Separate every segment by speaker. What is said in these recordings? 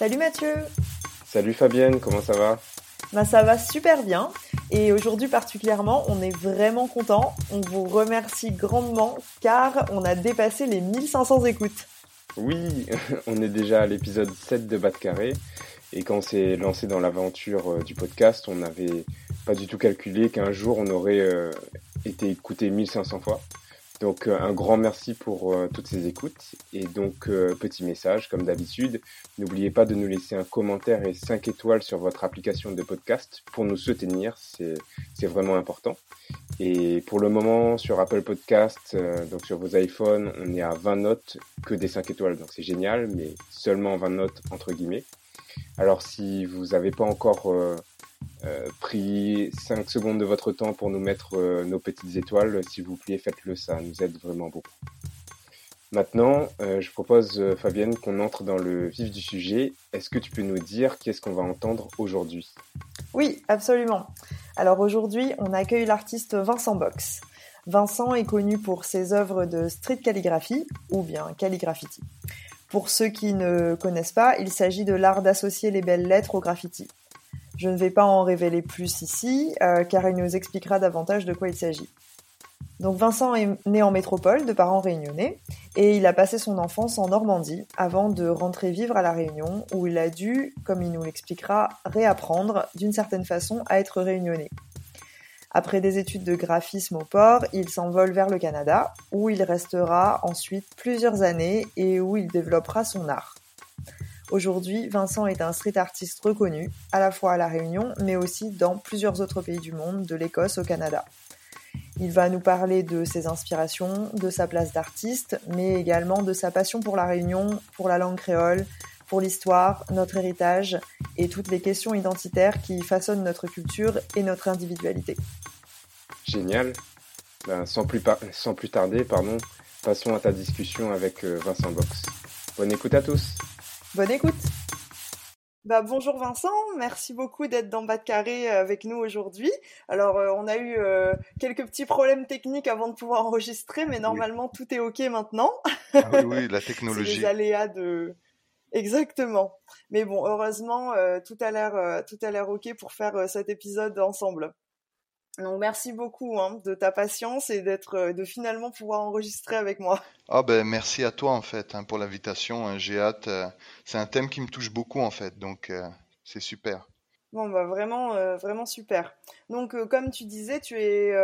Speaker 1: Salut Mathieu
Speaker 2: Salut Fabienne, comment ça va?
Speaker 1: Bah ça va super bien et aujourd'hui particulièrement on est vraiment content. On vous remercie grandement car on a dépassé les 1500 écoutes.
Speaker 3: Oui, on est déjà à l'épisode 7 de Bas de Carré et quand on s'est lancé dans l'aventure euh, du podcast, on n'avait pas du tout calculé qu'un jour on aurait euh, été écouté 1500 fois. Donc euh, un grand merci pour euh, toutes ces écoutes. Et donc euh, petit message, comme d'habitude, n'oubliez pas de nous laisser un commentaire et 5 étoiles sur votre application de podcast pour nous soutenir, c'est vraiment important. Et pour le moment, sur Apple Podcast, donc sur vos iPhones, on est à 20 notes que des 5 étoiles, donc c'est génial, mais seulement 20 notes entre guillemets. Alors si vous n'avez pas encore pris 5 secondes de votre temps pour nous mettre euh, nos petites étoiles. S'il vous plaît, faites-le, ça nous aide vraiment beaucoup. Maintenant, euh, je propose, euh, Fabienne, qu'on entre dans le vif du sujet. Est-ce que tu peux nous dire qu'est-ce qu'on va entendre aujourd'hui?
Speaker 1: Oui, absolument. Alors aujourd'hui, on accueille l'artiste Vincent Box. Vincent est connu pour ses œuvres de street calligraphie, ou bien calligraffiti. Pour ceux qui ne connaissent pas, il s'agit de l'art d'associer les belles lettres au graffiti. Je ne vais pas en révéler plus ici, euh, car il nous expliquera davantage de quoi il s'agit. Donc Vincent est né en métropole de parents réunionnais et il a passé son enfance en Normandie avant de rentrer vivre à La Réunion où il a dû, comme il nous l'expliquera, réapprendre d'une certaine façon à être réunionnais. Après des études de graphisme au port, il s'envole vers le Canada où il restera ensuite plusieurs années et où il développera son art. Aujourd'hui, Vincent est un street artiste reconnu, à la fois à La Réunion, mais aussi dans plusieurs autres pays du monde, de l'Écosse au Canada. Il va nous parler de ses inspirations, de sa place d'artiste, mais également de sa passion pour La Réunion, pour la langue créole, pour l'histoire, notre héritage et toutes les questions identitaires qui façonnent notre culture et notre individualité.
Speaker 3: Génial. Ben, sans, plus tarder, passons à ta discussion avec euh, Vincent Box. Bonne écoute à tous.
Speaker 1: Bonne écoute. Bah, bonjour Vincent, merci beaucoup d'être dans Bas de Carré euh, avec nous aujourd'hui. Alors euh, on a eu euh, quelques petits problèmes techniques avant de pouvoir enregistrer, mais normalement oui. tout est ok maintenant.
Speaker 4: Ah oui, oui, la technologie.
Speaker 1: les aléas de. Exactement. Mais bon, heureusement, euh, tout a l'air tout a l'air ok pour faire cet épisode ensemble. Donc merci beaucoup hein, de ta patience et d'être de finalement pouvoir enregistrer avec moi.
Speaker 4: Ah ben merci à toi en fait hein, pour l'invitation. Hein, J'ai hâte. Euh, c'est un thème qui me touche beaucoup en fait, donc euh, c'est super.
Speaker 1: Bon bah vraiment euh, vraiment super. Donc comme tu disais, tu es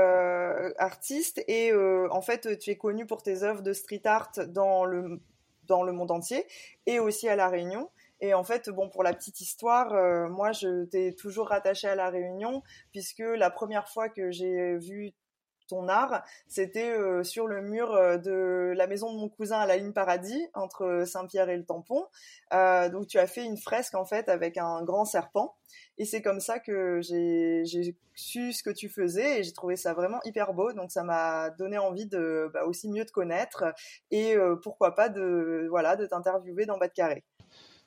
Speaker 1: artiste et en fait tu es connu pour tes œuvres de street art dans le dans le monde entier et aussi à la Réunion. Et en fait, bon, pour la petite histoire, euh, moi, je t'ai toujours rattachée à la Réunion, puisque la première fois que j'ai vu ton art, c'était euh, sur le mur euh, de la maison de mon cousin à la ligne Paradis, entre Saint-Pierre et le Tampon. Euh, donc, tu as fait une fresque, en fait, avec un grand serpent. Et c'est comme ça que j'ai su ce que tu faisais et j'ai trouvé ça vraiment hyper beau. Donc, ça m'a donné envie de bah, aussi mieux te connaître et euh, pourquoi pas de, voilà, de t'interviewer dans Bas de Carré.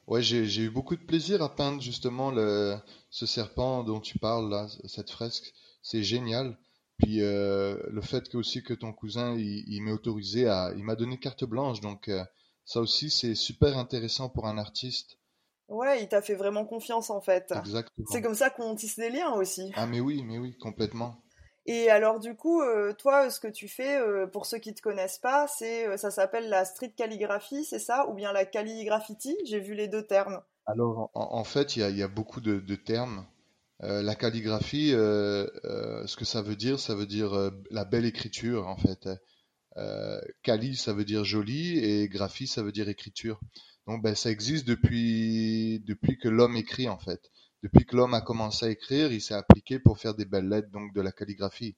Speaker 4: Ouais, j'ai eu beaucoup de plaisir à peindre justement le, ce serpent dont tu parles là, cette fresque. C'est génial. Puis euh, le fait que aussi que ton cousin il, autorisé à, il m'a donné carte blanche, donc euh, ça aussi c'est super intéressant pour un artiste.
Speaker 1: Ouais, il t'a fait vraiment confiance en fait.
Speaker 4: Exactement.
Speaker 1: C'est comme ça qu'on tisse des liens aussi.
Speaker 4: Ah mais oui, mais oui, complètement.
Speaker 1: Et alors du coup, euh, toi, ce que tu fais, euh, pour ceux qui te connaissent pas, c'est euh, ça s'appelle la street calligraphie, c'est ça, ou bien la calligraffiti J'ai vu les deux termes.
Speaker 4: Alors en, fait, il y a, beaucoup de, de termes. la calligraphie, ce que ça veut dire, ça veut dire la belle écriture en fait. Cali, ça veut dire joli, et graphie, ça veut dire écriture. Donc ben ça existe depuis depuis que l'homme écrit en fait depuis que l'homme a commencé à écrire, il s'est appliqué pour faire des belles lettres, donc de la calligraphie.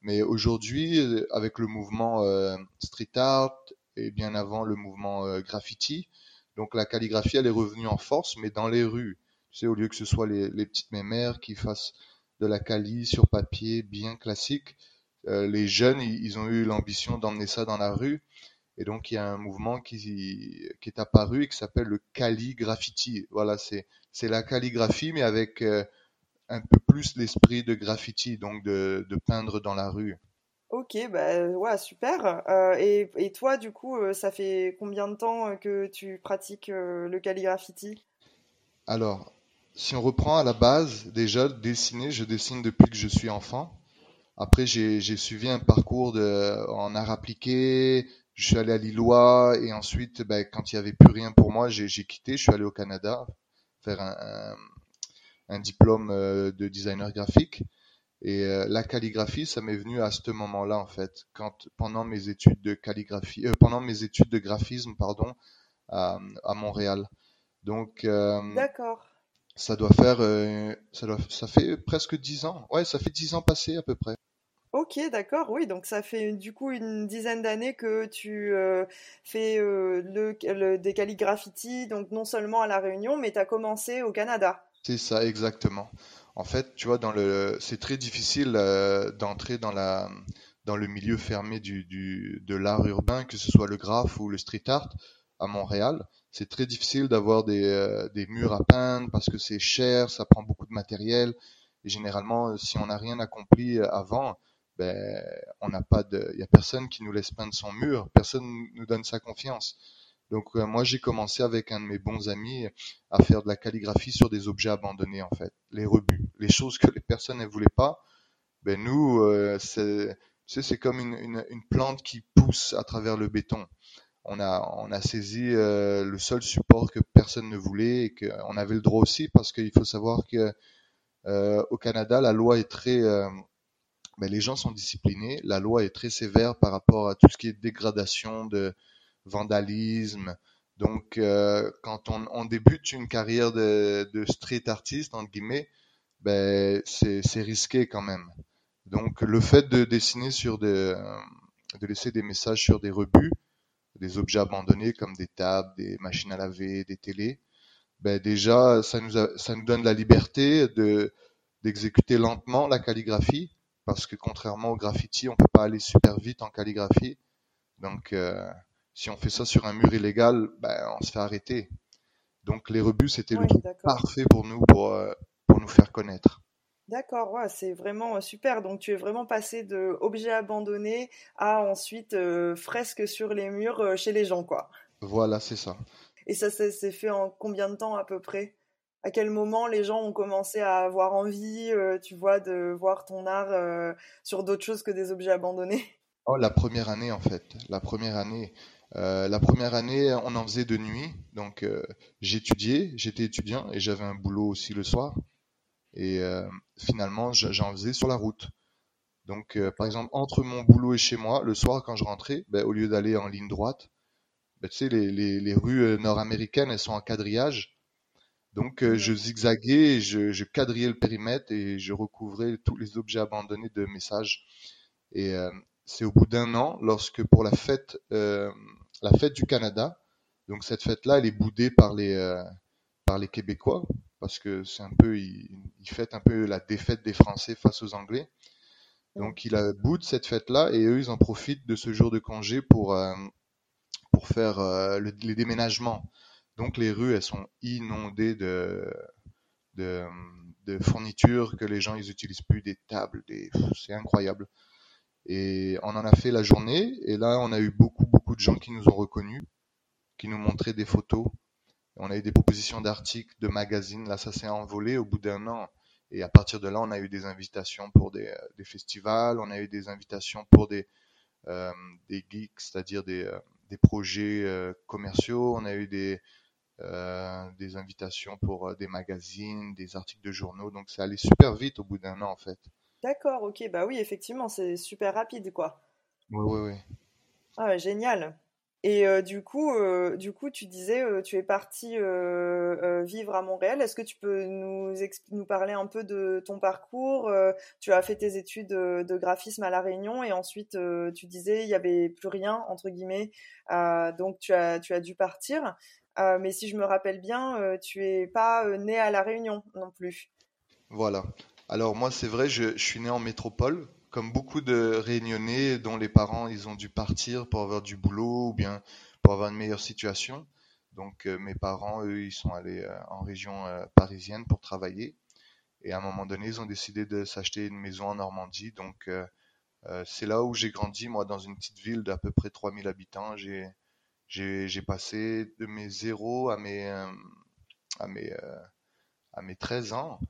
Speaker 4: Mais aujourd'hui, avec le mouvement euh, street art et bien avant le mouvement graffiti. Donc la calligraphie, elle est revenue en force, mais dans les rues. Tu sais, au lieu que ce soit les, les petites mémères qui fassent de la cali sur papier bien classique, les jeunes, ils ont eu l'ambition d'emmener ça dans la rue. Et donc il y a un mouvement qui, qui est apparu et qui s'appelle le calligraffiti. Voilà, c'est la calligraphie mais avec un peu plus l'esprit de graffiti, donc de, de, peindre dans la rue.
Speaker 1: Ok, bah ouais, super. Euh, et, et, toi, du coup, euh, ça fait combien de temps euh, que tu pratiques le calligraffiti
Speaker 4: Alors, si on reprend à la base, déjà, dessiner, je dessine depuis que je suis enfant. Après, j'ai suivi un parcours de, en art appliqué, je suis allé à Lillois, et ensuite, ben, quand il n'y avait plus rien pour moi, j'ai quitté, je suis allé au Canada faire un un diplôme euh, de designer graphique. Et euh, la calligraphie, ça m'est venu à ce moment-là en fait, quand pendant mes études de calligraphie, euh, pendant mes études de graphisme, pardon, à, à Montréal. Donc,
Speaker 1: d'accord.
Speaker 4: Ça doit faire, ça doit, ça fait presque dix ans. Ouais, ça fait dix ans passés à peu près.
Speaker 1: Ok, d'accord, oui, donc ça fait du coup une dizaine d'années que tu fais le, des calligraphies, donc non seulement à La Réunion, mais tu as commencé au Canada.
Speaker 4: C'est ça, exactement. En fait, tu vois, le, c'est très difficile euh, d'entrer dans le milieu fermé du, du, de l'art urbain, que ce soit le graphe ou le street art à Montréal. C'est très difficile d'avoir euh, des murs à peindre parce que c'est cher, ça prend beaucoup de matériel. Et généralement, si on n'a rien accompli avant, ben, on n'a pas de, il y a personne qui nous laisse peindre son mur, personne nous donne sa confiance. Donc euh, moi j'ai commencé avec un de mes bons amis à faire de la calligraphie sur des objets abandonnés en fait, les rebuts, les choses que les personnes ne voulaient pas. Ben nous euh, c'est c'est comme une, une, plante qui pousse à travers le béton. On a on a saisi euh, le seul support que personne ne voulait et qu'on avait le droit aussi parce qu'il faut savoir que au Canada la loi est très ben, les gens sont disciplinés, la loi est très sévère par rapport à tout ce qui est dégradation de vandalisme. Donc, euh, quand on, on, débute une carrière de, de street artiste, entre guillemets, ben, c'est risqué quand même. Donc, le fait de dessiner sur des, de laisser des messages sur des rebuts, des objets abandonnés comme des tables, des machines à laver, des télés, ben déjà, ça nous, a, ça nous donne la liberté de d'exécuter lentement la calligraphie, parce que contrairement au graffiti, on peut pas aller super vite en calligraphie. Donc, euh, si on fait ça sur un mur illégal, ben, on se fait arrêter. Donc les rebuts, c'était le truc parfait pour nous, pour, euh, pour nous faire connaître.
Speaker 1: D'accord, ouais, c'est vraiment euh, super. Donc tu es vraiment passé de objets abandonnés à ensuite euh, fresques sur les murs chez les gens, quoi.
Speaker 4: Voilà, c'est ça.
Speaker 1: Et ça s'est fait en combien de temps à peu près? À quel moment les gens ont commencé à avoir envie, tu vois, de voir ton art sur d'autres choses que des objets abandonnés?
Speaker 4: Oh, la première année en fait. La première année. Euh, la première année, on en faisait de nuit, donc euh, j'étudiais, j'étais étudiant et j'avais un boulot aussi le soir. Et euh, finalement, j'en faisais sur la route. Donc, par exemple, entre mon boulot et chez moi, le soir quand je rentrais, ben, au lieu d'aller en ligne droite, ben, tu sais, les rues nord-américaines, elles sont en quadrillage. Donc, je zigzaguais, je, je quadrillais le périmètre et je recouvrais tous les objets abandonnés de messages. Et c'est au bout d'un an, lorsque pour la fête, euh, la fête du Canada, donc cette fête-là, elle est boudée par les, euh, par les Québécois, parce que c'est un peu, ils, fêtent un peu la défaite des Français face aux Anglais. Donc il a boude cette fête-là et eux, ils en profitent de ce jour de congé pour, euh, pour faire les déménagements. Donc les rues, elles sont inondées de, fournitures que les gens, ils utilisent plus, des tables, des, c'est incroyable. Et on en a fait la journée. Et là, on a eu beaucoup, beaucoup de gens qui nous ont reconnus, qui nous montraient des photos. On a eu des propositions d'articles, de magazines. Là, ça s'est envolé au bout d'un an. Et à partir de là, on a eu des invitations pour des, des festivals, on a eu des invitations pour des, euh, geeks, c'est-à-dire des, euh, projets euh, commerciaux. On a eu des, euh, des invitations pour des magazines, des articles de journaux. Donc, c'est allé super vite au bout d'un an, en fait.
Speaker 1: D'accord, ok, bah oui, effectivement, c'est super rapide, quoi.
Speaker 4: Oui, oui, oui.
Speaker 1: Ah, génial. Et euh, du coup, euh, du coup, tu disais, euh, tu es parti vivre à Montréal. Est-ce que tu peux nous nous parler un peu de ton parcours Tu as fait tes études de graphisme à la Réunion et ensuite tu disais il y avait plus rien entre guillemets, donc tu as tu as dû partir. Mais si je me rappelle bien, tu es pas né à la Réunion non plus.
Speaker 4: Voilà. Alors moi, c'est vrai, je, suis né en métropole, comme beaucoup de Réunionnais dont les parents ils ont dû partir pour avoir du boulot ou bien pour avoir une meilleure situation. Donc euh, mes parents, eux, ils sont allés euh, en région euh, parisienne pour travailler. Et à un moment donné, ils ont décidé de s'acheter une maison en Normandie. Donc c'est là où j'ai grandi, moi, dans une petite ville d'à peu près 3000 habitants. J'ai j'ai passé de mes 0 à mes à mes à mes 13 ans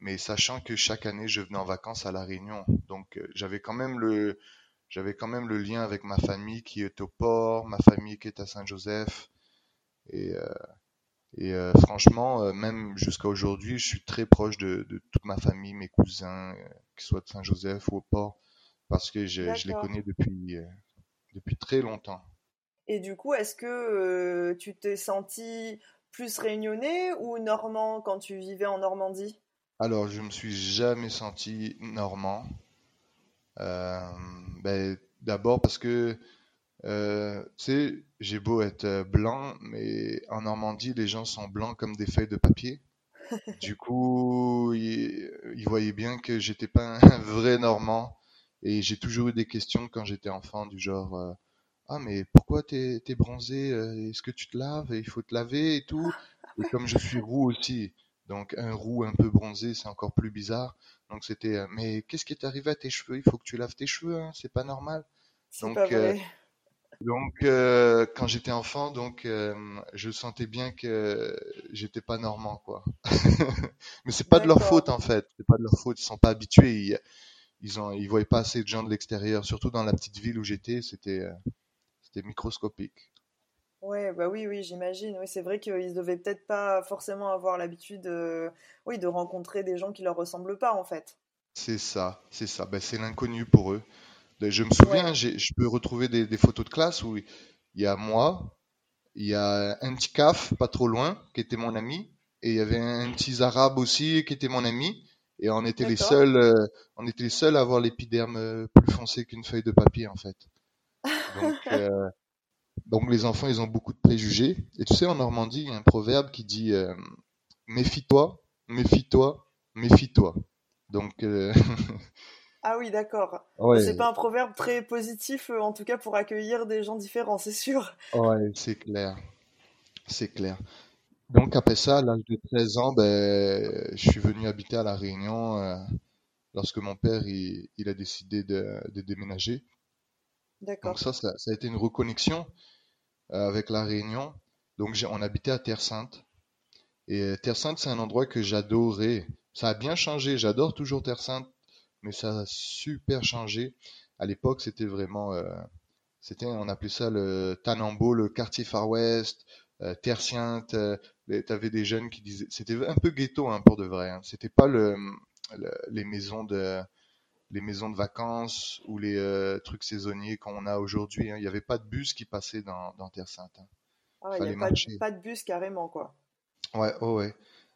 Speaker 4: mais sachant que chaque année je venais en vacances à la Réunion, donc euh, j'avais quand même le j'avais quand même le lien avec ma famille qui est au port, ma famille qui est à Saint-Joseph, et euh, et euh, franchement, même jusqu'à aujourd'hui, je suis très proche de, de, toute ma famille, mes cousins, qu'ils soient de Saint-Joseph ou au port, parce que je, je les connais depuis depuis très longtemps.
Speaker 1: Et du coup, est-ce que tu t'es senti plus réunionnais ou normand quand tu vivais en Normandie?
Speaker 4: Alors, je me suis jamais senti normand. Euh, ben, d'abord parce que, euh, tu sais, j'ai beau être euh, blanc, mais en Normandie, les gens sont blancs comme des feuilles de papier. Du coup, ils, voyaient bien que j'étais pas un vrai Normand. Et j'ai toujours eu des questions quand j'étais enfant, du genre, ah mais pourquoi t'es es bronzé Est-ce que tu te laves Il faut te laver et tout? Et comme je suis roux aussi, donc un roux un peu bronzé, c'est encore plus bizarre. Donc c'était, euh, mais qu'est-ce qui est arrivé à tes cheveux? Il faut que tu laves tes cheveux, hein, c'est pas normal.
Speaker 1: Donc, pas euh, vrai.
Speaker 4: donc euh, quand j'étais enfant, donc je sentais bien que j'étais pas normand, quoi. mais c'est pas de leur faute en fait. C'est pas de leur faute. Ils sont pas habitués. Ils, ils ont, ils voyaient pas assez de gens de l'extérieur. Surtout dans la petite ville où j'étais, c'était, microscopique.
Speaker 1: Ouais, bah oui, oui, j'imagine. Oui, c'est vrai qu'ils devaient peut-être pas forcément avoir l'habitude, euh, oui, de rencontrer des gens qui leur ressemblent pas, en fait.
Speaker 4: C'est ça, c'est ça. Ben, c'est l'inconnu pour eux. Ben, je me souviens, je peux retrouver des, photos de classe où il y a moi, il y a un petit caf pas trop loin qui était mon ami, et il y avait un petit arabe aussi qui était mon ami, et on était les seuls, euh, on était les seuls à avoir l'épiderme euh, plus foncé qu'une feuille de papier en fait. Donc, donc les enfants, ils ont beaucoup de préjugés. Et tu sais, en Normandie, il y a un proverbe qui dit euh, méfie-toi, méfie-toi, méfie-toi. Donc euh,
Speaker 1: ah oui, d'accord. C'est pas un proverbe très positif, euh, en tout cas pour accueillir des gens différents, c'est sûr.
Speaker 4: Ouais, c'est clair, c'est clair. Donc après ça, à l'âge de 13 ans, ben, je suis venu habiter à la Réunion lorsque mon père il, a décidé de, de déménager. Donc ça, ça, a été une reconnexion euh, avec la Réunion. Donc on habitait à Terre Sainte. Et euh, Terre Sainte, c'est un endroit que j'adorais. Ça a bien changé. J'adore toujours Terre Sainte, mais ça a super changé. À l'époque, c'était vraiment, euh, c'était, on appelait ça le Tanambo, le quartier Far West, Terre Sainte. T'avais des jeunes qui disaient, c'était un peu ghetto hein, pour de vrai. Hein. C'était pas le, les maisons de les maisons de vacances ou les euh, trucs saisonniers qu'on a aujourd'hui. Hein. Il n'y avait pas de bus qui passait dans, Terre Sainte. Hein.
Speaker 1: Ah il n'y avait pas de, pas de, bus carrément, quoi.
Speaker 4: Ouais, oh ouais.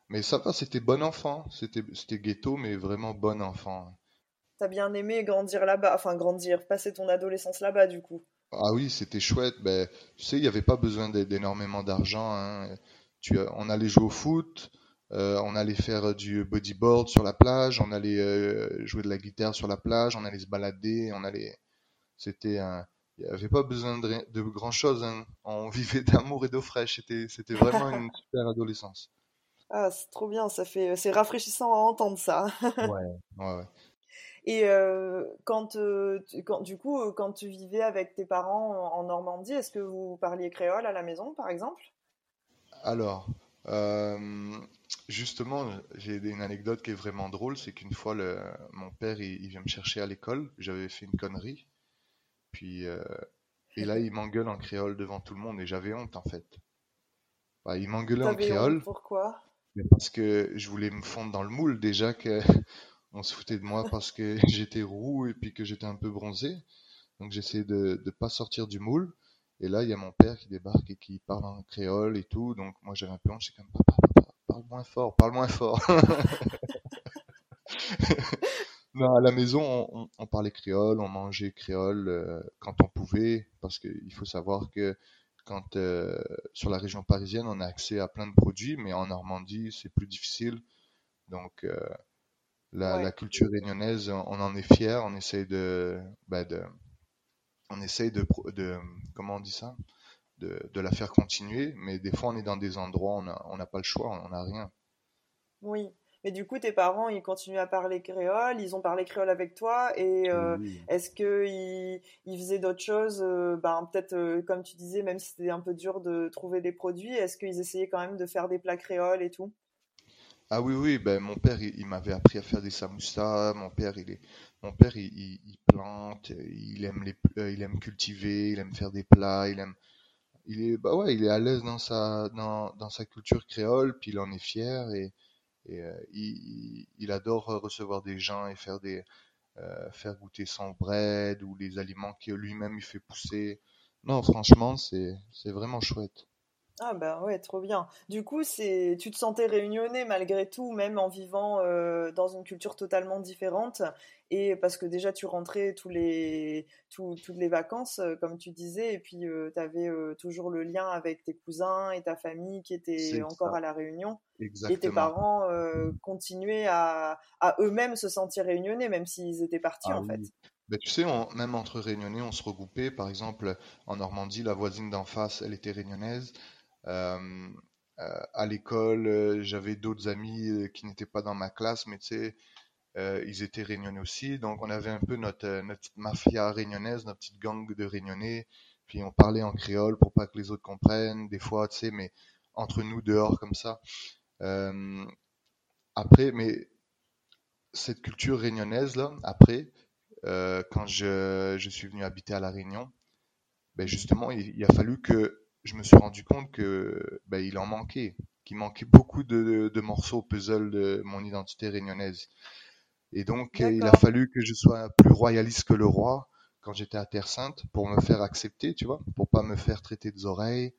Speaker 4: Mais ça va, c'était bon enfant. C'était, c'était ghetto, mais vraiment bon enfant.
Speaker 1: T'as bien aimé grandir là-bas, enfin grandir, passer ton adolescence là-bas, du coup.
Speaker 4: Ah oui, c'était chouette. Ben, tu sais, il n'y avait pas besoin d'énormément d'argent. Hein. Tu, on allait jouer au foot, euh, on allait faire du bodyboard sur la plage, on allait euh, jouer de la guitare sur la plage, on allait se balader, on allait. C'était un. Il n'y avait pas besoin de, grand chose. Hein. On vivait d'amour et d'eau fraîche. C'était, c'était vraiment une super adolescence.
Speaker 1: Ah, c'est trop bien. Ça fait, c'est rafraîchissant à entendre ça.
Speaker 4: ouais, ouais, ouais.
Speaker 1: Et euh, quand, quand, du coup, quand tu vivais avec tes parents en Normandie, est-ce que vous parliez créole à la maison, par exemple?
Speaker 4: Alors, Justement, j'ai une anecdote qui est vraiment drôle, c'est qu'une fois, mon père, il, vient me chercher à l'école, j'avais fait une connerie, puis euh, et là, il m'engueule en créole devant tout le monde, et j'avais honte en fait. Bah, il m'engueulait en créole.
Speaker 1: Pourquoi?
Speaker 4: Parce que je voulais me fondre dans le moule déjà que on se foutait de moi parce que j'étais roux et puis que j'étais un peu bronzé, donc j'essayais de ne pas sortir du moule. Et là, il y a mon père qui débarque et qui parle en créole et tout. Donc moi, j'avais un peu honte. Je comme papa, parle moins fort, parle moins fort. non, à la maison, on, on, parlait créole, on mangeait créole euh, quand on pouvait, parce qu'il faut savoir que quand euh, sur la région parisienne, on a accès à plein de produits, mais en Normandie, c'est plus difficile. Donc euh, la, la, culture réunionnaise, on, en est fier, on essaie de, bah de on essaye de, de, comment on dit ça, de, de, la faire continuer, mais des fois on est dans des endroits où on n'a pas le choix, on n'a rien.
Speaker 1: Oui, mais du coup tes parents ils continuent à parler créole, ils ont parlé créole avec toi et euh, est-ce que ils, ils faisaient d'autres choses, euh, ben peut-être euh, comme tu disais, même si c'était un peu dur de trouver des produits, est-ce qu'ils essayaient quand même de faire des plats créoles et tout?
Speaker 4: Ah oui, oui, ben mon père, il, m'avait appris à faire des samoussas. Mon père, il est, mon père, il, il, plante, il aime les, euh, il aime cultiver, il aime faire des plats, il aime, il est, bah ouais, il est à l'aise dans sa, dans, dans sa culture créole, puis il en est fier et, et euh, il, adore recevoir des gens et faire des, euh, faire goûter son bread ou les aliments que lui-même il fait pousser. Non, franchement, c'est, c'est vraiment chouette.
Speaker 1: Ah bah ouais, trop bien. Du coup, c'est tu te sentais réunionnais malgré tout, même en vivant euh, dans une culture totalement différente. Et parce que déjà, tu rentrais tous les, toutes les vacances, euh, comme tu disais, et puis euh, tu avais toujours le lien avec tes cousins et ta famille qui étaient encore à la Réunion. Et tes parents continuaient à, à eux-mêmes se sentir réunionnais, même s'ils étaient partis ah en fait.
Speaker 4: Ben, tu sais, même entre réunionnais, on se regroupait. Par exemple, en Normandie, la voisine d'en face, elle était réunionnaise. Euh, euh, à l'école, euh, j'avais d'autres amis qui n'étaient pas dans ma classe, mais tu sais, ils étaient réunionnais aussi. Donc on avait un peu notre, notre petite mafia réunionnaise, notre petite gang de réunionnais. Puis on parlait en créole pour pas que les autres comprennent, des fois, tu sais, mais entre nous dehors comme ça. Euh, après, mais cette culture réunionnaise là, après, euh, quand je, suis venu habiter à la Réunion, ben justement, il, a fallu que je me suis rendu compte que ben, il en manquait, qu'il manquait beaucoup de, de, morceaux au puzzle de mon identité réunionnaise. Et donc, il a fallu que je sois plus royaliste que le roi quand j'étais à Terre Sainte pour me faire accepter, tu vois, pour pas me faire traiter des oreilles.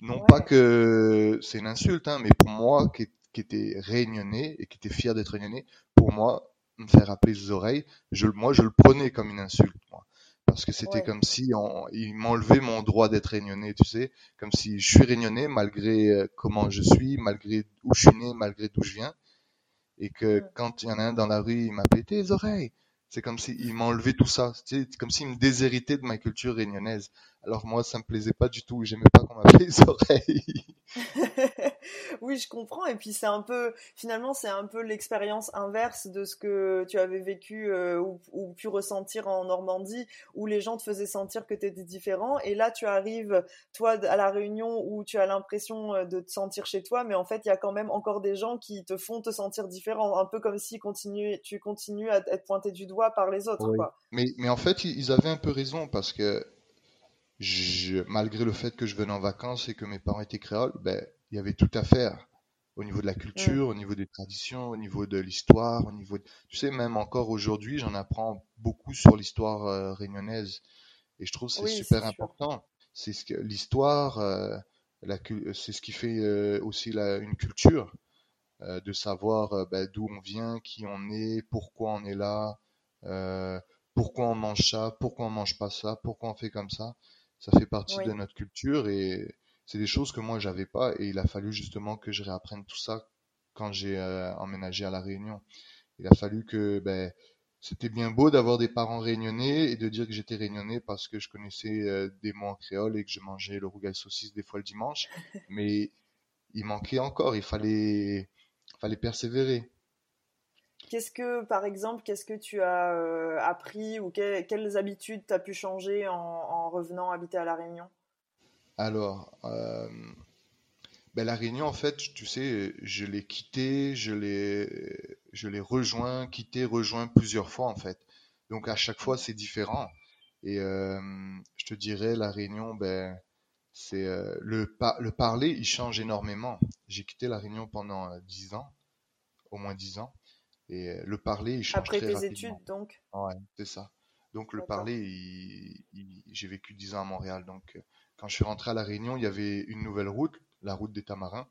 Speaker 4: Non pas que c'est une insulte, hein, mais pour moi qui, qui était réunionnais et qui était fier d'être réunionnais, pour moi, me faire appeler des oreilles, je, moi je le prenais comme une insulte. Moi parce que c'était comme si on, ils m'enlevaient mon droit d'être réunionnais, tu sais, comme si je suis réunionnais malgré euh, comment je suis, malgré où je suis né, malgré d'où je viens, et que quand il y en a un dans la rue, il m'appelait tes oreilles. C'est comme s'il m'enlevait tout ça, c'est comme s'il me déshéritait de ma culture réunionnaise. Alors moi, ça me plaisait pas du tout. J'aimais pas qu'on m'appelle les oreilles.
Speaker 1: oui, je comprends. Et puis c'est un peu, finalement, c'est un peu l'expérience inverse de ce que tu avais vécu euh, ou, ou, pu ressentir en Normandie, où les gens te faisaient sentir que tu étais différent. Et là, tu arrives, toi, à la Réunion, où tu as l'impression euh, de te sentir chez toi, mais en fait, il y a quand même encore des gens qui te font te sentir différent, un peu comme si continue, tu continues à être pointé du doigt par les autres. Quoi.
Speaker 4: Mais, mais en fait, ils avaient un peu raison parce que malgré le fait que je venais en vacances et que mes parents étaient créoles, ben, il y avait tout à faire au niveau de la culture, au niveau des traditions, au niveau de l'histoire, au niveau de... tu sais même encore aujourd'hui, j'en apprends beaucoup sur l'histoire euh, réunionnaise et je trouve c'est super important. C'est ce que l'histoire, euh, c'est ce qui fait euh, aussi la, une culture, euh, de savoir ben, d'où on vient, qui on est, pourquoi on est là, pourquoi on mange ça, pourquoi on mange pas ça, pourquoi on fait comme ça. Ça fait partie de notre culture et c'est des choses que moi j'avais pas et il a fallu justement que je réapprenne tout ça quand j'ai euh, emménagé à la Réunion. Il a fallu que ben c'était bien beau d'avoir des parents réunionnais et de dire que j'étais réunionnais parce que je connaissais euh, des mots en créole et que je mangeais le rougail saucisse des fois le dimanche, mais il manquait encore, il fallait fallait persévérer.
Speaker 1: Qu'est-ce que, par exemple, qu'est-ce que tu as euh, appris ou quelles habitudes tu as pu changer en, revenant habiter à La Réunion?
Speaker 4: Alors, euh, ben, La Réunion, en fait, tu sais, je l'ai quitté, je l'ai, je l'ai rejoint, quitté, rejoint plusieurs fois, en fait. Donc, à chaque fois, c'est différent. Et euh, je te dirais, La Réunion, ben, c'est le, le parler, il change énormément. J'ai quitté La Réunion pendant dix ans, au moins dix ans. Et euh, le parler, il change
Speaker 1: Après tes études, donc
Speaker 4: Ouais, c'est ça. Donc le parler, j'ai vécu 10 ans à Montréal. Donc quand je suis rentré à La Réunion, il y avait une nouvelle route, la route des Tamarins.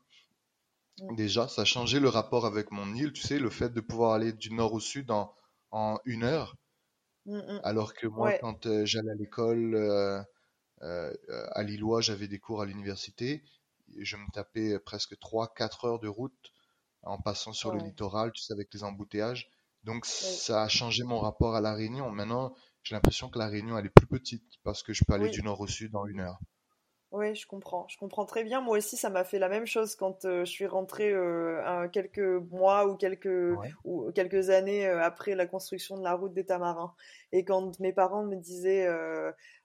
Speaker 4: Déjà, ça a changé le rapport avec mon île, tu sais, le fait de pouvoir aller du nord au sud en, en une heure. Mm, mm. Alors que moi, quand euh, j'allais à l'école euh, euh, à Lillois, j'avais des cours à l'université, je me tapais presque 3-4 heures de route en passant sur le littoral, tu sais, avec les embouteillages. Donc ça a changé mon rapport à la Réunion. Maintenant, j'ai l'impression que la Réunion, elle est plus petite parce que je peux aller du nord au sud en une heure.
Speaker 1: Oui, je comprends. Je comprends très bien. Moi aussi, ça m'a fait la même chose quand euh, je suis rentrée euh, quelques mois ou quelques, ou quelques années euh, après la construction de la route des Tamarins. Et quand mes parents me disaient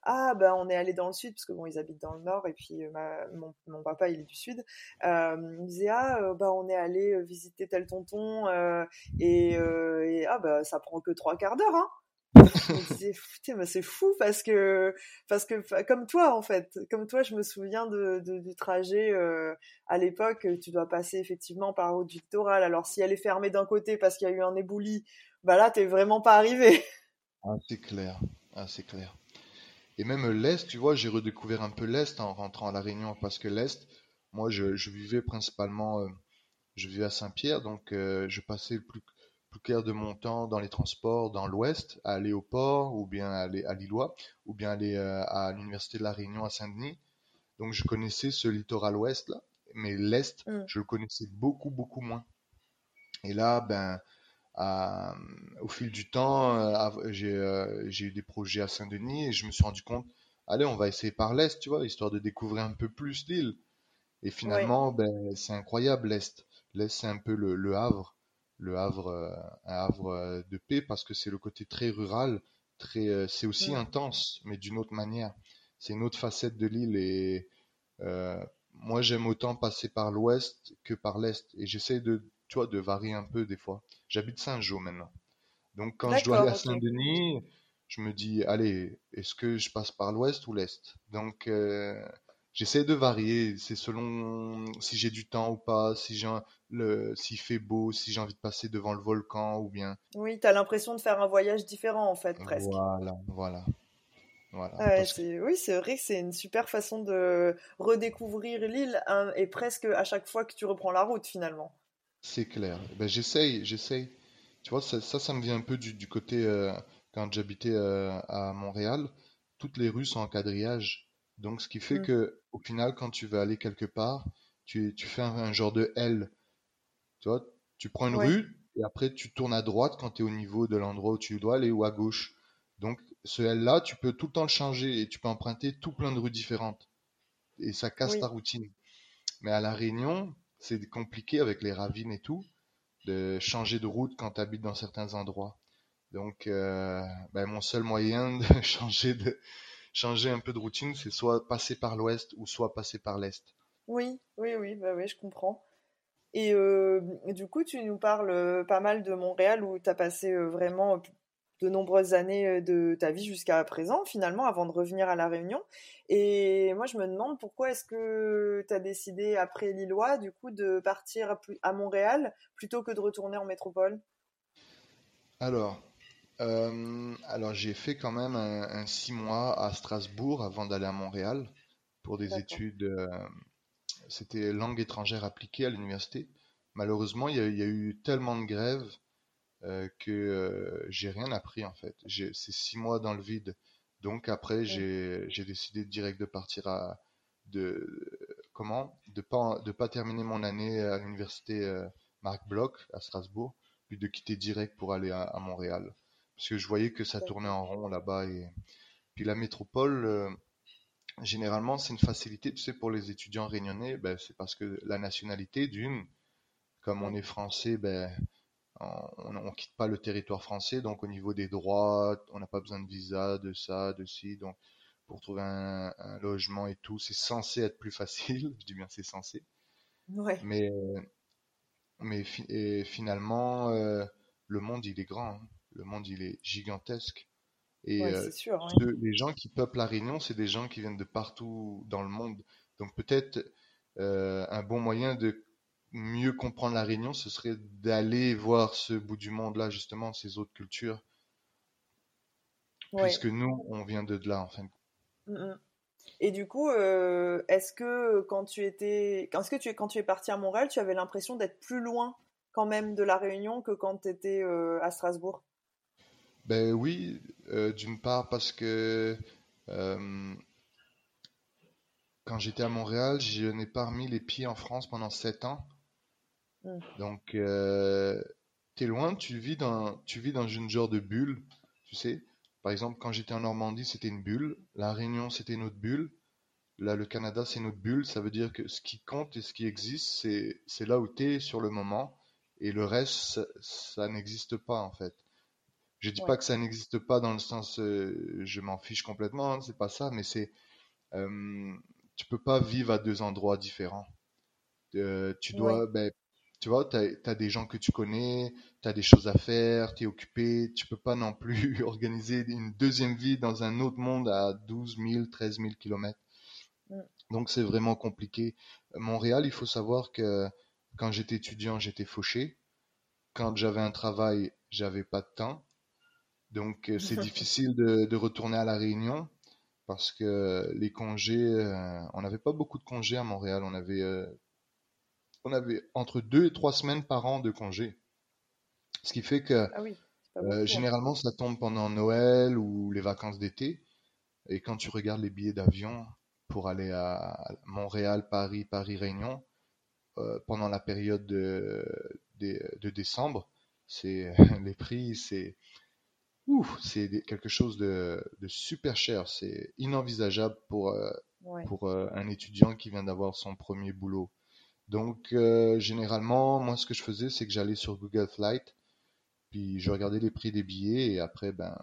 Speaker 1: Ah, ben on est allé dans le sud, parce que bon, ils habitent dans le nord, et puis mon, mon, papa, il est du sud. ils me disaient Ah, bah, on est allé visiter tel tonton, et, et, ah, bah, ça prend que trois quarts d'heure, hein c'est fou parce que parce que comme toi en fait, comme toi, je me souviens de, du trajet euh, à l'époque. Tu dois passer effectivement par route du littoral. Alors si elle est fermée d'un côté parce qu'il y a eu un éboulis, bah là t'es vraiment pas arrivé.
Speaker 4: Ah, c'est clair, ah, c'est clair. Et même l'est, tu vois, j'ai redécouvert un peu l'est en rentrant à la Réunion parce que l'est, moi, je, je, vivais principalement, euh, je vivais à Saint-Pierre, donc euh, je passais le plus plus clair de mon temps dans les transports dans l'ouest, à aller au port, ou bien aller à Lillois, ou bien aller euh, à l'université de la Réunion à Saint-Denis. Donc je connaissais ce littoral ouest là, mais l'est, mm. je le connaissais beaucoup beaucoup moins. Et là, ben, au fil du temps, euh, euh, j'ai eu des projets à Saint-Denis et je me suis rendu compte, allez, on va essayer par l'est, tu vois, histoire de découvrir un peu plus l'île. Et finalement, ben, c'est incroyable l'est. L'est, c'est un peu le Havre le Havre, euh, un Havre euh, de paix parce que c'est le côté très rural, très, euh, c'est aussi intense, mais d'une autre manière. C'est une autre facette de l'île et moi j'aime autant passer par l'ouest que par l'est et j'essaie de, tu vois, de varier un peu des fois. J'habite Saint-Jean maintenant. Donc quand je dois aller à Saint-Denis, je me dis, allez, est-ce que je passe par l'ouest ou l'est? Donc j'essaie de varier. C'est selon si j'ai du temps ou pas, si j'ai le, s'il fait beau, si j'ai envie de passer devant le volcan ou bien.
Speaker 1: Oui, tu as l'impression de faire un voyage différent en fait, presque.
Speaker 4: Voilà, voilà.
Speaker 1: voilà Oui, c'est vrai que c'est une super façon de redécouvrir l'île hein, et presque à chaque fois que tu reprends la route finalement.
Speaker 4: C'est clair. Ben, j'essaye, j'essaye. Tu vois, ça, ça, me vient un peu du, du côté euh, quand j'habitais euh, à Montréal, toutes les rues sont en quadrillage. Donc, ce qui fait mmh. que, au final, quand tu vas aller quelque part, tu, tu fais un, genre de L. Tu prends une rue et après tu tournes à droite quand tu es au niveau de l'endroit où tu dois aller ou à gauche. Donc, ce L-là, tu peux tout le temps le changer et tu peux emprunter tout plein de rues différentes. Et ça casse ta routine. Mais à La Réunion, c'est compliqué avec les ravines et tout, de changer de route quand tu habites dans certains endroits. Donc, euh, ben, mon seul moyen de changer de, changer un peu de routine, c'est soit passer par l'ouest ou soit passer par l'est.
Speaker 1: Oui, oui, oui, bah oui, je comprends. Et euh, du coup, tu nous parles euh, pas mal de Montréal où tu as passé euh, vraiment de nombreuses années de ta vie jusqu'à présent, finalement, avant de revenir à La Réunion. Et moi, je me demande pourquoi est-ce que tu as décidé, après Lillois, du coup, de partir à Montréal plutôt que de retourner en métropole?
Speaker 4: Alors, euh, alors j'ai fait quand même un, six mois à Strasbourg avant d'aller à Montréal pour des études. Euh, c'était langue étrangère appliquée à l'université. Malheureusement, il y, a, eu tellement de grèves euh, que j'ai rien appris en fait. C'est six mois dans le vide. Donc après, j'ai décidé direct de partir à de comment? De pas de pas terminer mon année à l'université Marc Bloch à Strasbourg, puis de quitter direct pour aller à Montréal parce que je voyais que ça tournait en rond là-bas. Et puis la métropole, euh, généralement, c'est une facilité, tu sais, pour les étudiants réunionnais, ben, c'est parce que la nationalité, d'une, comme on est français, ben, on ne quitte pas le territoire français, donc au niveau des droits, on n'a pas besoin de visa, de ça, de ci, donc pour trouver un, logement et tout, c'est censé être plus facile, je dis bien c'est censé.
Speaker 1: Ouais.
Speaker 4: Mais, mais et finalement, euh, le monde, il est grand. Hein le monde il est gigantesque. Et euh, les gens qui peuplent la Réunion, c'est des gens qui viennent de partout dans le monde. Donc peut-être euh, un bon moyen de mieux comprendre la Réunion, ce serait d'aller voir ce bout du monde-là, justement, ces autres cultures. puisque nous, on vient de là, en fait.
Speaker 1: Mm, mm. Et du coup, euh, est-ce que quand tu étais, est-ce que tu, quand tu es parti à Montréal, tu avais l'impression d'être plus loin quand même de la Réunion que quand tu étais euh, à Strasbourg?
Speaker 4: Ben oui, euh, d'une part parce que quand j'étais à Montréal, je n'ai pas remis les pieds en France pendant sept ans. Mm. Donc, tu es loin, tu vis dans, tu vis dans une genre de bulle, tu sais. Par exemple, quand j'étais en Normandie, c'était une bulle. La Réunion, c'était une autre bulle. Là, le Canada, c'est une autre bulle. Ça veut dire que ce qui compte et ce qui existe, c'est là où tu es sur le moment. Et le reste, ça, n'existe pas, en fait. Je dis pas que ça n'existe pas dans le sens euh, je m'en fiche complètement, hein, c'est pas ça, mais c'est euh, tu peux pas vivre à deux endroits différents. Euh, tu dois, ben, tu vois, tu as, des gens que tu connais, tu as des choses à faire, tu es occupé, tu peux pas non plus organiser une deuxième vie dans un autre monde à 12 000, 13 000 kilomètres. Mm. Donc c'est vraiment compliqué. Montréal, il faut savoir que quand j'étais étudiant, j'étais fauché. Quand j'avais un travail, j'avais pas de temps. Donc euh, c'est difficile de, de, retourner à la Réunion parce que les congés, euh, on n'avait pas beaucoup de congés à Montréal. On avait euh, on avait entre deux et trois semaines par an de congé. Ce qui fait que ah euh, hein. généralement ça tombe pendant Noël ou les vacances d'été. Et quand tu regardes les billets d'avion pour aller à Montréal, Paris, Paris-Réunion, euh, pendant la période de, de, décembre, c'est les prix, c'est c'est quelque chose de, super cher. C'est inenvisageable pour, euh, pour un étudiant qui vient d'avoir son premier boulot. Donc, euh, généralement, moi, ce que je faisais, c'est que j'allais sur Google Flight, puis je regardais les prix des billets, et après, ben,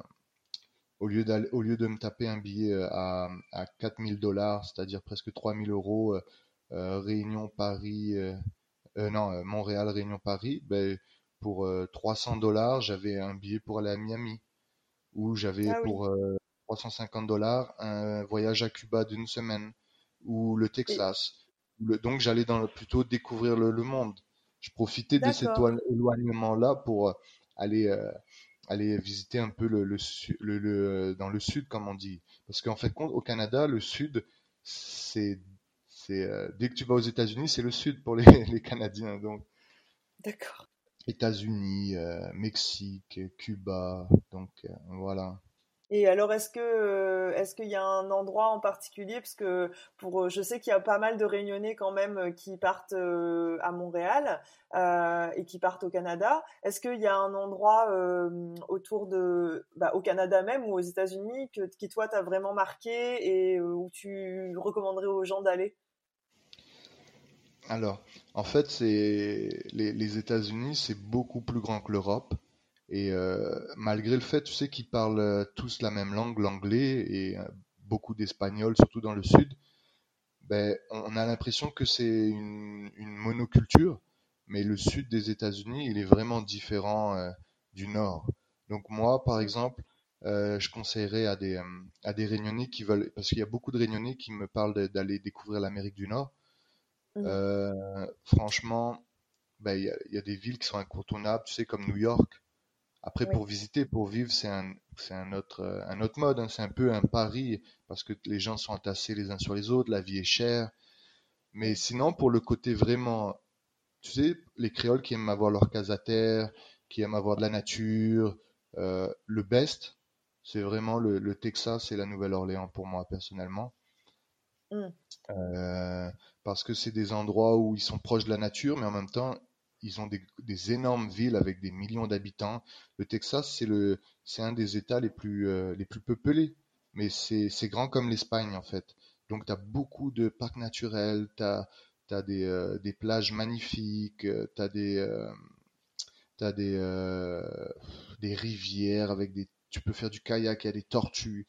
Speaker 4: au lieu, au lieu de me taper un billet euh, à, à 4000 dollars, c'est-à-dire presque 3000 euros, euh, Réunion, Paris, non, Montréal, Réunion, Paris, ben, pour 300 dollars, j'avais un billet pour aller à Miami, ou j'avais ah pour 350 dollars un voyage à Cuba d'une semaine, ou le Texas donc j'allais dans plutôt découvrir le, monde. Je profitais de cet éloignement-là pour euh, aller euh, aller visiter un peu le, le, le, dans le sud, comme on dit. Parce qu'en fait, au Canada, le sud, c'est c'est euh, dès que tu vas aux États-Unis, c'est le sud pour les, les Canadiens. Donc,
Speaker 1: d'accord.
Speaker 4: États-Unis, Mexique, Cuba, donc voilà.
Speaker 1: Et alors, est-ce que euh, est-ce qu'il y a un endroit en particulier parce que pour euh, je sais qu'il y a pas mal de Réunionnais quand même euh, qui partent à Montréal et qui partent au Canada. Est-ce qu'il y a un endroit autour de bah, au Canada même ou aux États-Unis que qui toi t'as vraiment marqué et où tu recommanderais aux gens d'aller?
Speaker 4: Alors, en fait, les, États-Unis, c'est beaucoup plus grand que l'Europe. Et euh, malgré le fait, tu sais, qu'ils parlent euh, tous la même langue, l'anglais, et euh, beaucoup d'espagnol, surtout dans le sud, ben, on a l'impression que c'est une, monoculture, mais le sud des États-Unis, il est vraiment différent du nord. Donc moi, par exemple, je conseillerais à des Réunionnais qui veulent, parce qu'il y a beaucoup de Réunionnais qui me parlent d'aller découvrir l'Amérique du Nord. Mmh. franchement, ben, il y, y, a des villes qui sont incontournables, tu sais, comme New York. Après, pour visiter, pour vivre, c'est un, autre, euh, un autre mode. Hein. C'est un peu un pari parce que les gens sont entassés les uns sur les autres, la vie est chère. Mais sinon, pour le côté vraiment, tu sais, les créoles qui aiment avoir leur casa terre, qui aiment avoir de la nature, euh, le best, c'est vraiment le, Texas et la Nouvelle-Orléans pour moi personnellement. Mmh. Euh, parce que c'est des endroits où ils sont proches de la nature, mais en même temps, ils ont des, énormes villes avec des millions d'habitants. Le Texas, c'est le, c'est un des États les plus, euh, les plus peuplés, mais c'est, c'est grand comme l'Espagne en fait. Donc tu as beaucoup de parcs naturels, tu as, des, euh, des plages magnifiques, tu as des, des, des rivières avec des, tu peux faire du kayak, il y a des tortues.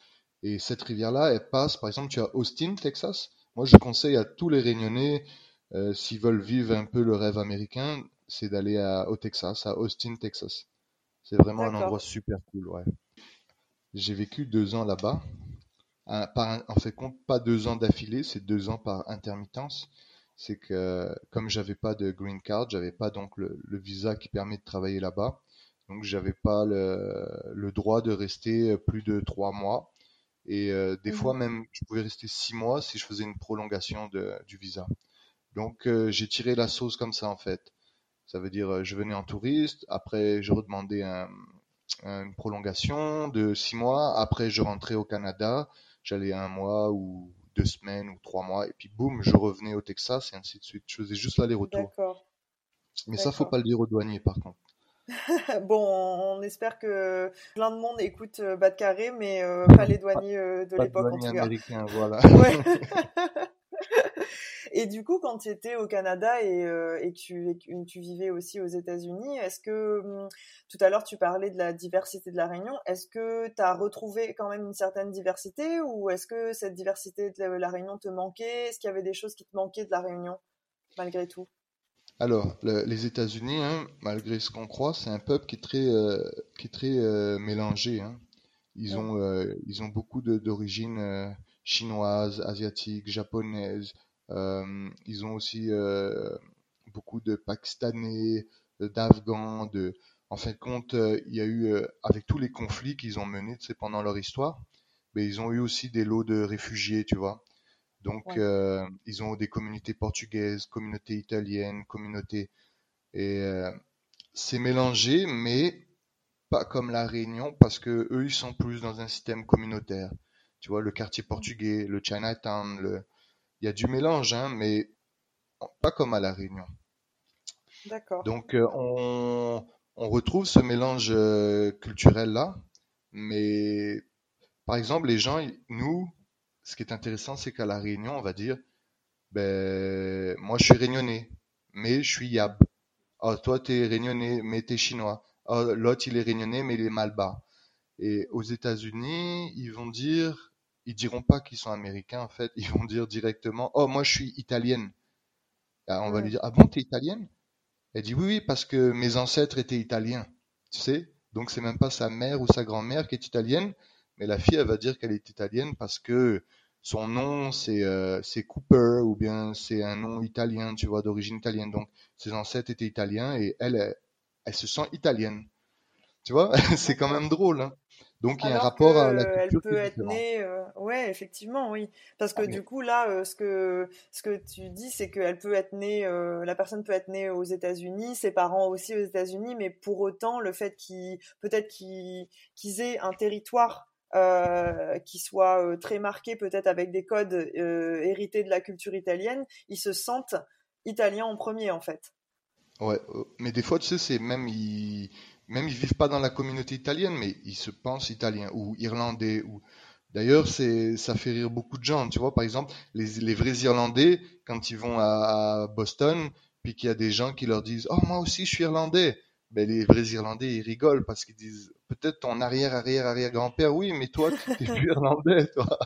Speaker 4: Et cette rivière-là, elle passe, par exemple, tu as Austin, Texas. Moi, je conseille à tous les Réunionnais, s'ils veulent vivre un peu le rêve américain, c'est d'aller au Texas, à Austin, Texas. C'est vraiment un endroit super cool, ouais. J'ai vécu deux ans là-bas. en fait, compte pas deux ans d'affilée, c'est deux ans par intermittence. C'est que comme j'avais pas de green card, j'avais pas donc le, visa qui permet de travailler là-bas. Donc j'avais pas le, le, droit de rester plus de trois mois. Et euh, des fois mhm. même, je pouvais rester six mois si je faisais une prolongation de, du visa. Donc euh, j'ai tiré la sauce comme ça en fait. Ça veut dire je venais en touriste, après je redemandais un, une prolongation de six mois, après je rentrais au Canada, j'allais un mois ou deux semaines ou trois mois, et puis boum, je revenais au Texas et ainsi de suite. Je faisais juste l'aller-retour. Mais ça, faut pas le dire aux douaniers par contre.
Speaker 1: bon, on espère que plein de monde écoute euh, Bas de Carré, mais euh, pas les douaniers euh, de l'époque en tout
Speaker 4: cas. voilà.
Speaker 1: et du coup, quand tu étais au Canada et, et que tu, tu, vivais aussi aux États-Unis, est-ce que hum, tout à l'heure tu parlais de la diversité de la Réunion, est-ce que tu as retrouvé quand même une certaine diversité ou est-ce que cette diversité de la Réunion te manquait? Est-ce qu'il y avait des choses qui te manquaient de la Réunion malgré tout?
Speaker 4: Alors, les États-Unis, hein, malgré ce qu'on croit, c'est un peuple qui est très, euh, qui est très euh, mélangé. Hein. Ils, ont, euh, ils ont beaucoup d'origine chinoise, asiatique, japonaise. ils ont aussi beaucoup de Pakistanais, d'Afghans. De... En fin de compte, il y a eu, avec tous les conflits qu'ils ont menés pendant leur histoire, mais ils ont eu aussi des lots de réfugiés, tu vois. Donc, euh, ils ont des communautés portugaises, communautés italiennes, communautés. Et euh, c'est mélangé, mais pas comme la Réunion, parce que eux, ils sont plus dans un système communautaire. Tu vois, le quartier portugais, le Chinatown, le... il y a du mélange, hein, mais pas comme à la Réunion.
Speaker 1: D'accord.
Speaker 4: Donc, euh, on, on, retrouve ce mélange culturel-là, mais par exemple, les gens, nous, ce qui est intéressant, c'est qu'à la Réunion, on va dire, ben, moi je suis réunionnais, mais je suis Yab. Oh, toi tu es réunionnais, mais tu es chinois. Oh, l'autre il est réunionnais, mais il est malbas. Et aux États-Unis, ils vont dire, ils diront pas qu'ils sont américains en fait, ils vont dire directement, oh moi je suis italienne. Ah, on va lui dire, ah bon, tu es italienne? Elle dit oui, oui, parce que mes ancêtres étaient italiens, tu sais. Donc c'est même pas sa mère ou sa grand-mère qui est italienne, mais la fille, elle va dire qu'elle est italienne parce que son nom, c'est euh, Cooper, ou bien c'est un nom italien, tu vois, d'origine italienne. Donc, ses ancêtres étaient italiens et elle, elle, se sent italienne. Tu vois, c'est quand même drôle. Hein donc il y a un rapport à la culture.
Speaker 1: Elle peut être née, euh, ouais, effectivement, oui, parce que ah, du coup là, euh, ce que ce que tu dis, c'est qu'elle peut être née, la personne peut être née aux États-Unis, ses parents aussi aux États-Unis, mais pour autant, le fait qu'ils peut-être qu'ils aient un territoire euh, qui soit euh, très marqué peut-être avec des codes euh, hérités de la culture italienne, ils se sentent italiens en premier en fait.
Speaker 4: Ouais, mais des fois tu sais c'est même ils même ils vivent pas dans la communauté italienne mais ils se pensent italiens ou irlandais ou D'ailleurs, c'est, ça fait rire beaucoup de gens. Tu vois, par exemple, les, les vrais Irlandais, quand ils vont à, à Boston, puis qu'il y a des gens qui leur disent, oh, moi aussi, je suis Irlandais ben, les vrais Irlandais, ils rigolent parce qu'ils disent peut-être ton arrière, arrière, arrière grand-père, oui, mais toi, tu es plus Irlandais, toi.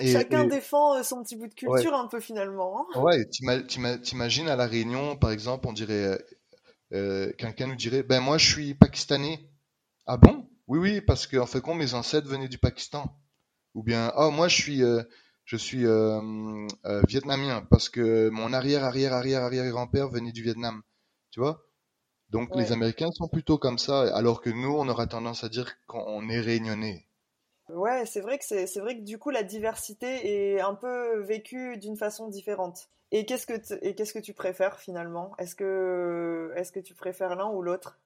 Speaker 1: Chacun défend euh, son petit bout de culture un peu finalement.
Speaker 4: Hein. Ouais, t'imagines à la Réunion, par exemple, on dirait euh, euh, quelqu'un nous dirait, ben moi, je suis pakistanais. Ah bon? Oui, oui, parce qu'en fait, quand mes ancêtres venaient du Pakistan. Ou bien, oh, moi, je suis je suis vietnamien parce que mon arrière, arrière, arrière, arrière grand-père venait du Vietnam tu vois? Donc les Américains sont plutôt comme ça, alors que nous, on aura tendance à dire qu'on est réunionnais.
Speaker 1: Ouais, c'est vrai que c'est vrai que du coup la diversité est un peu vécue d'une façon différente. Et qu'est-ce que et qu'est-ce que tu préfères finalement? Est-ce que est-ce que tu préfères l'un ou l'autre?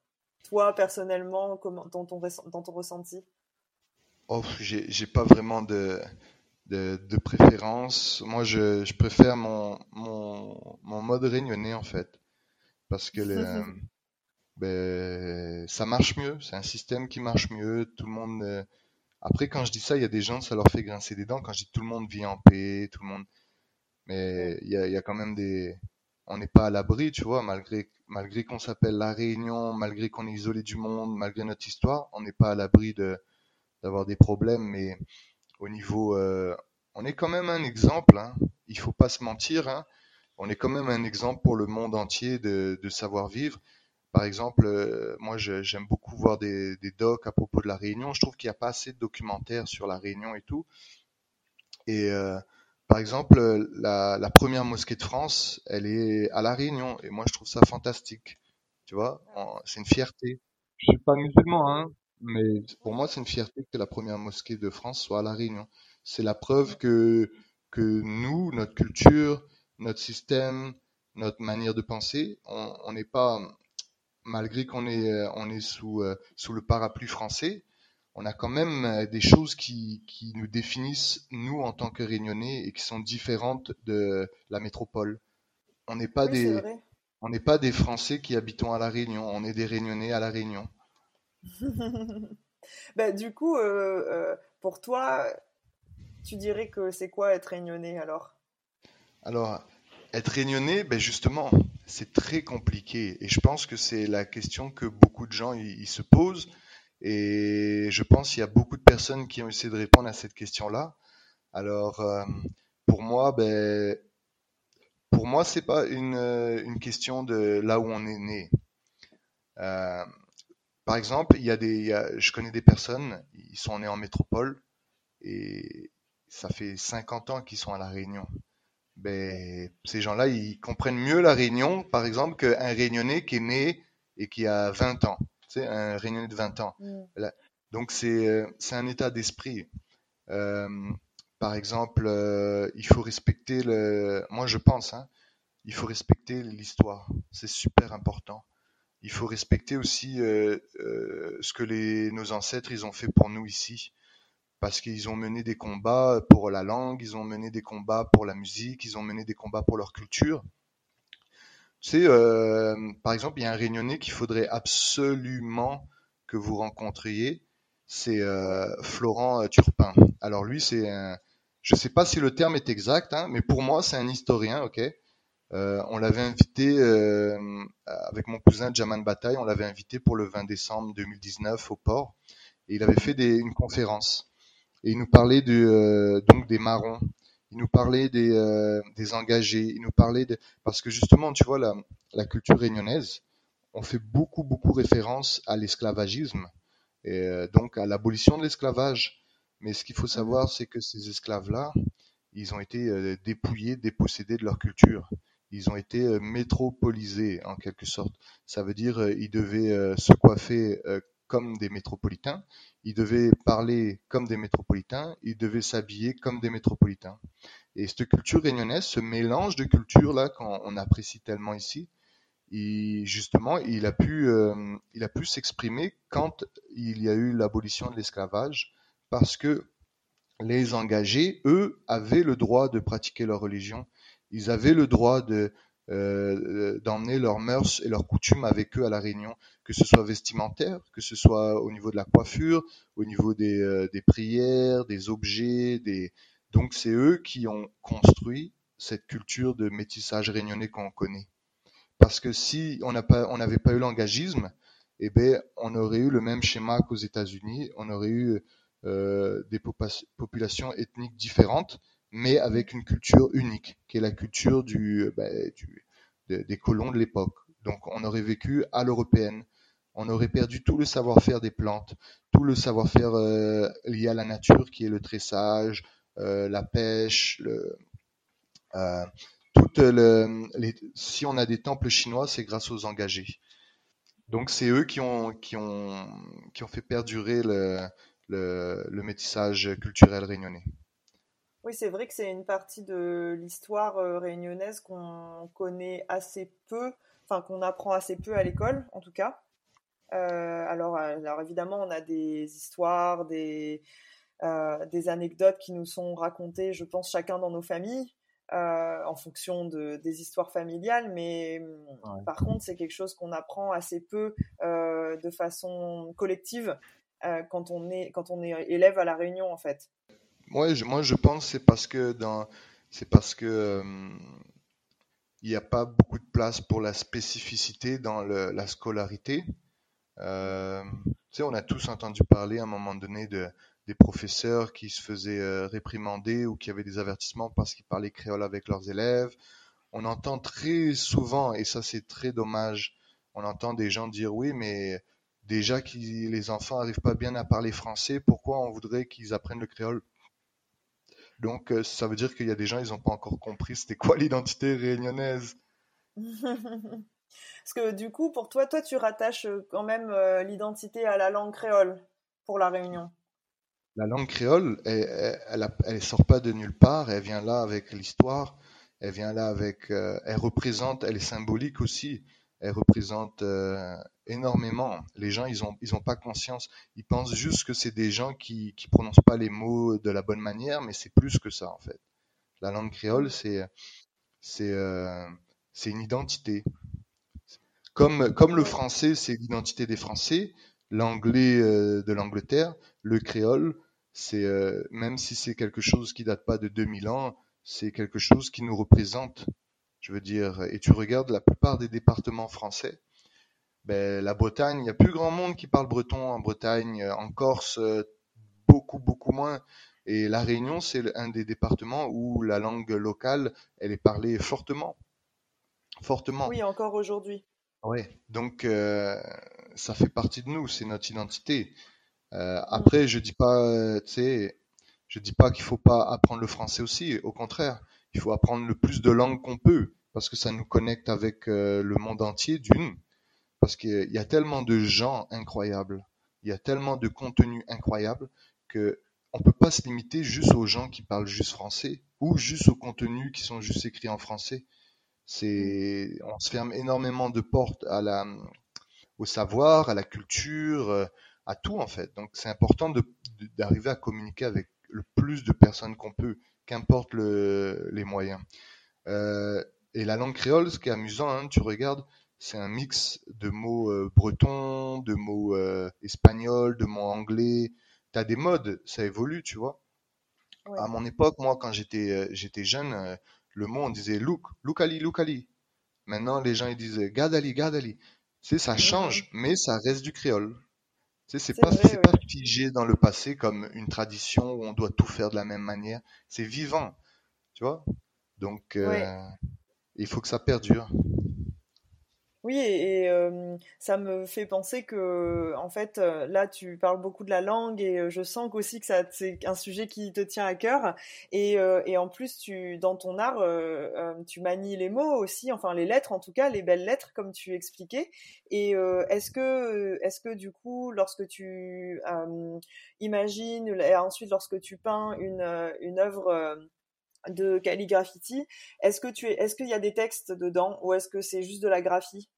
Speaker 1: Toi personnellement, comment dans ton dans ton ressenti?
Speaker 4: Oh, j'ai pas vraiment de, de, de préférence. Moi, je, je préfère mon, mon, mon mode réunionnais en fait parce que ben, ça marche mieux, c'est un système qui marche mieux, tout le monde... Euh, après, quand je dis ça, il y a des gens, ça leur fait grincer des dents, quand je dis tout le monde vit en paix, tout le monde... Mais il y a, y a quand même des... On n'est pas à l'abri, tu vois, malgré, malgré qu'on s'appelle La Réunion, malgré qu'on est isolé du monde, malgré notre histoire, on n'est pas à l'abri de d'avoir des problèmes, mais au niveau... Euh, on est quand même un exemple, hein. il faut pas se mentir, hein. On est quand même un exemple pour le monde entier de, savoir-vivre. Par exemple, euh, moi j'aime beaucoup voir des, docs à propos de la Réunion. Je trouve qu'il n'y a pas assez de documentaires sur la Réunion et tout. Et euh, par exemple, la, première mosquée de France, elle est à la Réunion. Et moi je trouve ça fantastique. Tu vois, c'est une fierté. Je suis pas musulman, hein, mais pour moi, c'est une fierté que la première mosquée de France soit à La Réunion. C'est la preuve que, que nous, notre culture, notre système, notre manière de penser, on n'est pas, malgré qu'on est, on est sous, euh, sous le parapluie français, on a quand même euh, des choses qui, qui nous définissent, nous, en tant que Réunionnais, et qui sont différentes de la métropole. On n'est pas des, on pas des Français qui habitons à La Réunion, on est des Réunionnais à La Réunion.
Speaker 1: bah, du coup, euh, euh, pour toi, tu dirais que c'est quoi être réunionnais alors?
Speaker 4: Alors, être réunionnais, ben justement, c'est très compliqué. Et je pense que c'est la question que beaucoup de gens ils se posent. Et je pense qu'il y a beaucoup de personnes qui ont essayé de répondre à cette question-là. Alors, euh, pour moi, ben, pour c'est pas une, une question de là où on est né. Euh, par exemple, il y a des, je connais des personnes, ils sont nés en métropole et ça fait 50 ans qu'ils sont à la Réunion. Ben, ces gens-là, ils comprennent mieux la Réunion, par exemple, qu'un Réunionnais qui est né et qui a 20 ans, tu sais, un Réunionnais de 20 ans. Mm. Donc c'est c'est un état d'esprit. Euh, par exemple, euh, il faut respecter le. Moi, je pense, hein, il faut respecter l'histoire. C'est super important il faut respecter aussi euh, euh, ce que les, nos ancêtres ils ont fait pour nous ici. Parce qu'ils ont mené des combats pour la langue, ils ont mené des combats pour la musique, ils ont mené des combats pour leur culture. Tu sais, euh, par exemple, il y a un réunionnais qu'il faudrait absolument que vous rencontriez, c'est Florent Turpin. Alors lui, c'est un, je sais pas si le terme est exact, hein, mais pour moi, c'est un historien, ok, euh, on l'avait invité euh, avec mon cousin Jaman Bataille, on l'avait invité pour le 20 décembre 2019 au port et il avait fait une conférence et il nous parlait euh, donc des marrons, il nous parlait des, des engagés, il nous parlait parce que justement tu vois la, la culture réunionnaise, on fait beaucoup beaucoup référence à l'esclavagisme et donc à l'abolition de l'esclavage. Mais ce qu'il faut savoir, c'est que ces esclaves-là, ils ont été dépouillés, dépossédés de leur culture ils ont été euh, métropolisés en quelque sorte. Ça veut dire euh, ils devaient euh, se coiffer comme des métropolitains, ils devaient parler comme des métropolitains, ils devaient s'habiller comme des métropolitains. Et cette culture réunionnaise, ce mélange de cultures là qu'on apprécie tellement ici, justement, il a pu, il a pu s'exprimer quand il y a eu l'abolition de l'esclavage, parce que les engagés, eux, avaient le droit de pratiquer leur religion ils avaient le droit de euh, d'emmener leurs mœurs et leurs coutumes avec eux à la Réunion, que ce soit vestimentaire, que ce soit au niveau de la coiffure, au niveau des, euh, prières, des objets, des donc c'est eux qui ont construit cette culture de métissage réunionnais qu'on connaît. Parce que si on n'avait pas eu l'engagisme, eh ben on aurait eu le même schéma qu'aux États-Unis, on aurait eu euh, des populations ethniques différentes mais avec une culture unique, qui est la culture bah, des colons de l'époque. Donc on aurait vécu à l'européenne. On aurait perdu tout le savoir-faire des plantes, tout le savoir-faire euh, lié à la nature, qui est le tressage, euh, la pêche, euh, si on a des temples chinois, c'est grâce aux engagés. Donc c'est eux qui ont, fait perdurer le, le métissage culturel réunionnais.
Speaker 1: Oui, c'est vrai que c'est une partie de l'histoire euh, réunionnaise qu'on connaît assez peu, enfin qu'on apprend assez peu à l'école, en tout cas. Euh, alors, alors, évidemment, on a des histoires, des, euh, des anecdotes qui nous sont racontées, je pense, chacun dans nos familles, en fonction de, des histoires familiales, mais par contre, c'est quelque chose qu'on apprend assez peu de façon collective quand, on est, quand on est élève à la Réunion, en fait.
Speaker 4: Moi, je, moi, je pense c'est parce que dans, c'est parce que euh, il n'y a pas beaucoup de place pour la spécificité dans le, la scolarité. Euh, on a tous entendu parler à un moment donné de des professeurs qui se faisaient euh, réprimander ou qui avaient des avertissements parce qu'ils parlaient créole avec leurs élèves. On entend très souvent, et ça c'est très dommage, on entend des gens dire oui, mais déjà que les enfants n'arrivent pas bien à parler français, pourquoi on voudrait qu'ils apprennent le créole? Donc, euh, ça veut dire qu'il y a des gens, ils n'ont pas encore compris c'était quoi l'identité réunionnaise.
Speaker 1: Parce que du coup, pour toi, toi, tu rattaches euh, quand même euh, l'identité à la langue créole pour la Réunion.
Speaker 4: La langue créole, elle, elle, sort pas de nulle part. Elle vient là avec l'histoire. Elle vient là avec. Euh, elle représente. Elle est symbolique aussi. Elle représente énormément. Les gens, ils ont, ils ont pas conscience. Ils pensent juste que c'est des gens qui, qui prononcent pas les mots de la bonne manière, mais c'est plus que ça en fait. La langue créole, c'est, c'est une identité. Comme, comme le français, c'est l'identité des Français, l'anglais euh, de l'Angleterre, le créole, c'est euh, même si c'est quelque chose qui date pas de 2000 ans, c'est quelque chose qui nous représente. Je veux dire, et tu regardes la plupart des départements français, ben, la Bretagne, il y a plus grand monde qui parle breton en Bretagne, en Corse, euh, beaucoup beaucoup moins. Et la Réunion, c'est un des départements où la langue locale, elle est parlée fortement, fortement.
Speaker 1: Oui, encore aujourd'hui.
Speaker 4: Oui, donc euh, ça fait partie de nous, c'est notre identité. Euh, après, je dis pas, tu sais, je dis pas qu'il faut pas apprendre le français aussi. Au contraire, il faut apprendre le plus de langues qu'on peut parce que ça nous connecte avec euh, le monde entier d'une. Parce qu'il y a tellement de gens incroyables, il y a tellement de contenu incroyable que on peut pas se limiter juste aux gens qui parlent juste français ou juste aux contenus qui sont juste écrits en français. C'est, on se ferme énormément de portes à la, au savoir, à la culture, euh, à tout en fait. Donc c'est important de, d'arriver à communiquer avec le plus de personnes qu'on peut, qu'importe le, les moyens. Euh, et la langue créole, ce qui est amusant, hein, tu regardes, c'est un mix de mots euh, bretons, de mots euh, espagnols, de mots anglais. T'as des modes, ça évolue, tu vois. À mon époque, moi, quand j'étais euh, j'étais jeune, le mot, on disait look, look Ali, look Ali. Maintenant, les gens, ils disent Gadali, Gadali. Tu sais, ça change, mais ça reste du créole. Tu sais, c'est pas, c'est pas figé dans le passé comme une tradition où on doit tout faire de la même manière. C'est vivant, tu vois. Donc, il faut que ça perdure.
Speaker 1: Oui, et, ça me fait penser que, en fait, là, tu parles beaucoup de la langue et je sens aussi que ça, c'est un sujet qui te tient à cœur. Et, et en plus, tu, dans ton art, tu manies les mots aussi, enfin les lettres, en tout cas, les belles lettres, comme tu expliquais. Et est-ce que, est-ce que du coup, lorsque tu imagines, et ensuite lorsque tu peins une, une œuvre de calligraphie, est-ce que tu est-ce qu'il y a des textes dedans ou est-ce que c'est juste de la graphie?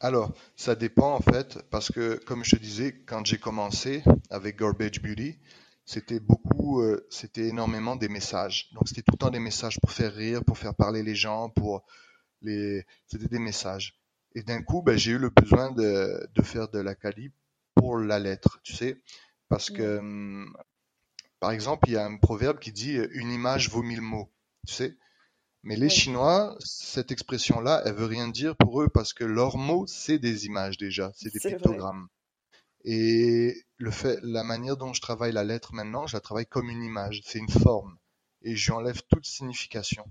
Speaker 4: Alors, ça dépend en fait, parce que comme je te disais, quand j'ai commencé avec Garbage Beauty, c'était beaucoup, euh, c'était énormément des messages. Donc c'était tout le temps des messages pour faire rire, pour faire parler les gens, pour les, c'était des messages. Et d'un coup, ben, j'ai eu le besoin de, de faire de la cali pour la lettre, tu sais, parce que, hum, par exemple, il y a un proverbe qui dit une image vaut mille mots, tu sais. Mais les Chinois, cette expression-là, elle veut rien dire pour eux parce que leurs mots, c'est des images déjà, c'est des pictogrammes. Et le fait, la manière dont je travaille la lettre maintenant, je la travaille comme une image, c'est une forme. Et j'enlève toute signification.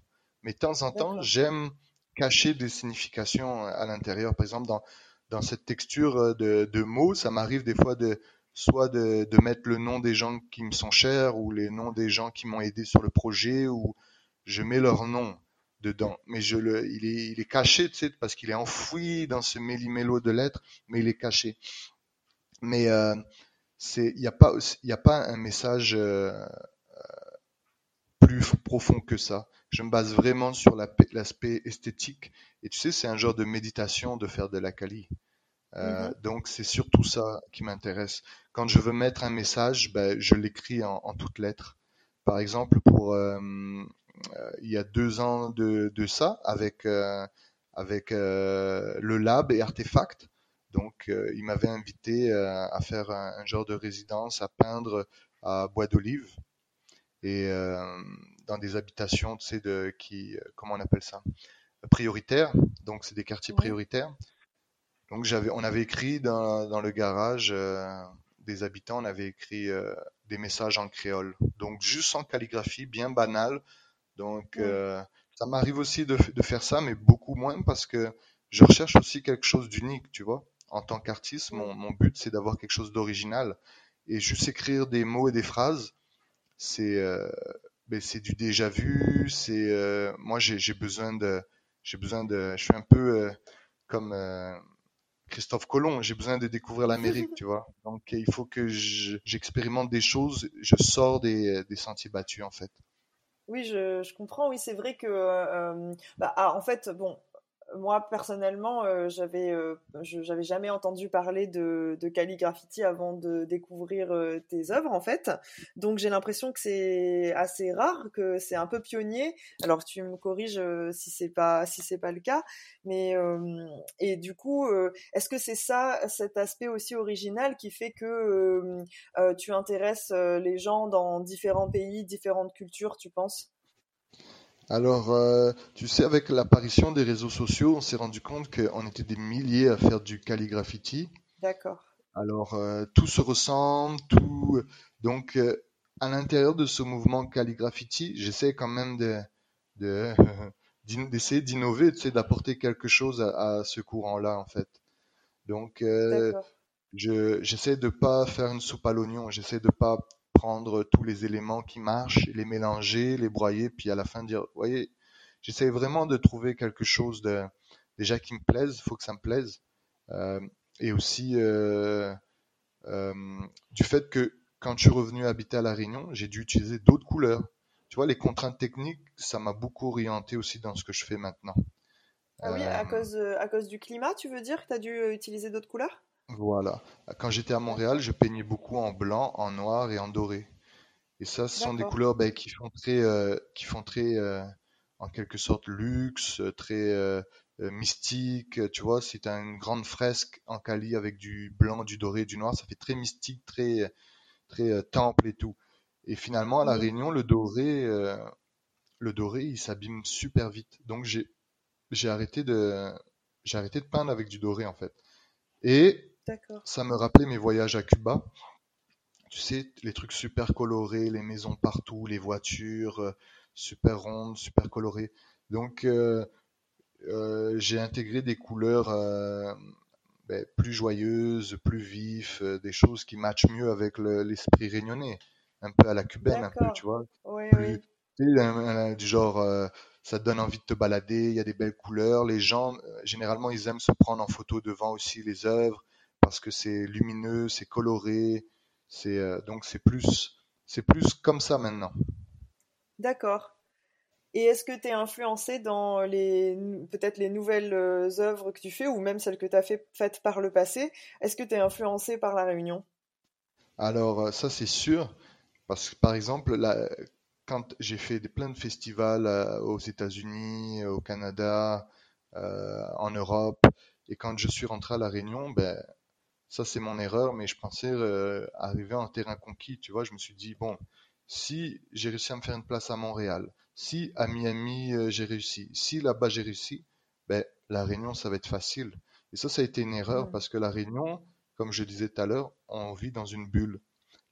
Speaker 4: Mais de temps en temps, j'aime cacher des significations à l'intérieur. Par exemple, dans, dans cette texture de, de mots, ça m'arrive des fois de soit de, de mettre le nom des gens qui me sont chers ou les noms des gens qui m'ont aidé sur le projet ou je mets leur nom dedans. Mais je le, il est, il est caché, tu sais, parce qu'il est enfoui dans ce méli-mélo de lettres, mais il est caché. Mais euh, c'est, il n'y a pas, il a pas un message euh, plus profond que ça. Je me base vraiment sur l'aspect esthétique. Et tu sais, c'est un genre de méditation de faire de la. Euh, mm-hmm. Donc c'est surtout ça qui m'intéresse. Quand je veux mettre un message, ben, je l'écris en, en toutes lettres. Par exemple, pour euh, euh, il y a deux ans de, de ça avec euh, avec euh, le lab et Artefact. Donc, il m'avait invité à faire un, genre de résidence, à peindre à Bois d'Olive et dans des habitations, tu sais, de qui, comment on appelle ça, prioritaires. Donc, c'est des quartiers prioritaires. Donc, j'avais, on avait écrit dans, dans le garage des habitants, on avait écrit des messages en créole. Donc, juste en calligraphie, bien banale, donc, euh, ça m'arrive aussi de, de, faire ça, mais beaucoup moins parce que je recherche aussi quelque chose d'unique, tu vois. En tant qu'artiste, mon, mon, but, c'est d'avoir quelque chose d'original. Et juste écrire des mots et des phrases, c'est euh, ben, du déjà vu. C'est euh, moi, j'ai besoin de, j'ai besoin de, je suis un peu, euh, comme euh, Christophe Colomb. J'ai besoin de découvrir l'Amérique, tu vois. Donc, il faut que j'expérimente des choses. Je sors des, des sentiers battus, en fait.
Speaker 1: Oui, je, je comprends. Oui, c'est vrai que, euh, bah, ah, en fait, bon, moi personnellement, euh, j'avais, euh, j'avais jamais entendu parler de, de calligraphie avant de découvrir euh, tes œuvres en fait. Donc j'ai l'impression que c'est assez rare, que c'est un peu pionnier. Alors tu me corriges si c'est pas si c'est pas le cas, mais et du coup, est-ce que c'est ça, cet aspect aussi original qui fait que tu intéresses les gens dans différents pays, différentes cultures, tu penses?
Speaker 4: Alors, euh, tu sais, avec l'apparition des réseaux sociaux, on s'est rendu compte qu'on était des milliers à faire du calligraphiti.
Speaker 1: D'accord.
Speaker 4: Alors, euh, tout se ressemble, tout. Donc, euh, à l'intérieur de ce mouvement calligraphiti, j'essaie quand même de, d'essayer d'innover, tu sais, d'apporter quelque chose à, ce courant-là, en fait. Donc, je, j'essaie de pas faire une soupe à l'oignon, j'essaie de pas prendre tous les éléments qui marchent, les mélanger, les broyer, puis à la fin dire, voyez, j'essaie vraiment de trouver quelque chose de déjà qui me plaise, il faut que ça me plaise, euh, et aussi euh, euh, du fait que quand je suis revenu habiter à la Réunion, j'ai dû utiliser d'autres couleurs. Tu vois, les contraintes techniques, ça m'a beaucoup orienté aussi dans ce que je fais maintenant.
Speaker 1: Ah oui, à cause, à cause du climat, tu veux dire que tu as dû utiliser d'autres couleurs?
Speaker 4: Voilà. Quand j'étais à Montréal, je peignais beaucoup en blanc, en noir et en doré. Et ça, ce sont des couleurs ben, qui font très, euh, qui font très, euh, en quelque sorte, luxe, très euh, mystique. Tu vois, si tu as une grande fresque en Cali avec du blanc, du doré, du noir, ça fait très mystique, très, très temple et tout. Et finalement, à la Réunion, le doré, le doré, il s'abîme super vite. Donc j'ai, j'ai arrêté de, j'ai arrêté de peindre avec du doré en fait. Et ça me rappelait mes voyages à Cuba. Tu sais, les trucs super colorés, les maisons partout, les voitures euh, super rondes, super colorées. Donc, euh, euh, j'ai intégré des couleurs ben, plus joyeuses, plus vives, des choses qui matchent mieux avec l'esprit réunionnais. Un peu à la cubaine, un peu, tu vois.
Speaker 1: Oui,
Speaker 4: oui. du genre, ça te donne envie de te balader, il y a des belles couleurs. Les gens, généralement, ils aiment se prendre en photo devant aussi les œuvres parce que c'est lumineux, c'est coloré, c'est euh, donc c'est plus c'est plus comme ça maintenant.
Speaker 1: D'accord. Et est-ce que tu es influencé dans les peut-être les nouvelles euh, œuvres que tu fais ou même celles que tu as fait, faites par le passé? Est-ce que tu es influencé par la Réunion?
Speaker 4: Alors euh, ça c'est sûr parce que par exemple quand j'ai fait des, plein de festivals aux États-Unis, au Canada, en Europe et quand je suis rentré à la Réunion, ben ça, c'est mon erreur, mais je pensais euh, arriver en terrain conquis. Tu vois, je me suis dit, bon, si j'ai réussi à me faire une place à Montréal, si à Miami euh, j'ai réussi, si là-bas j'ai réussi, ben, la Réunion, ça va être facile. Et ça, ça a été une erreur parce que la Réunion, comme je disais tout à l'heure, on vit dans une bulle.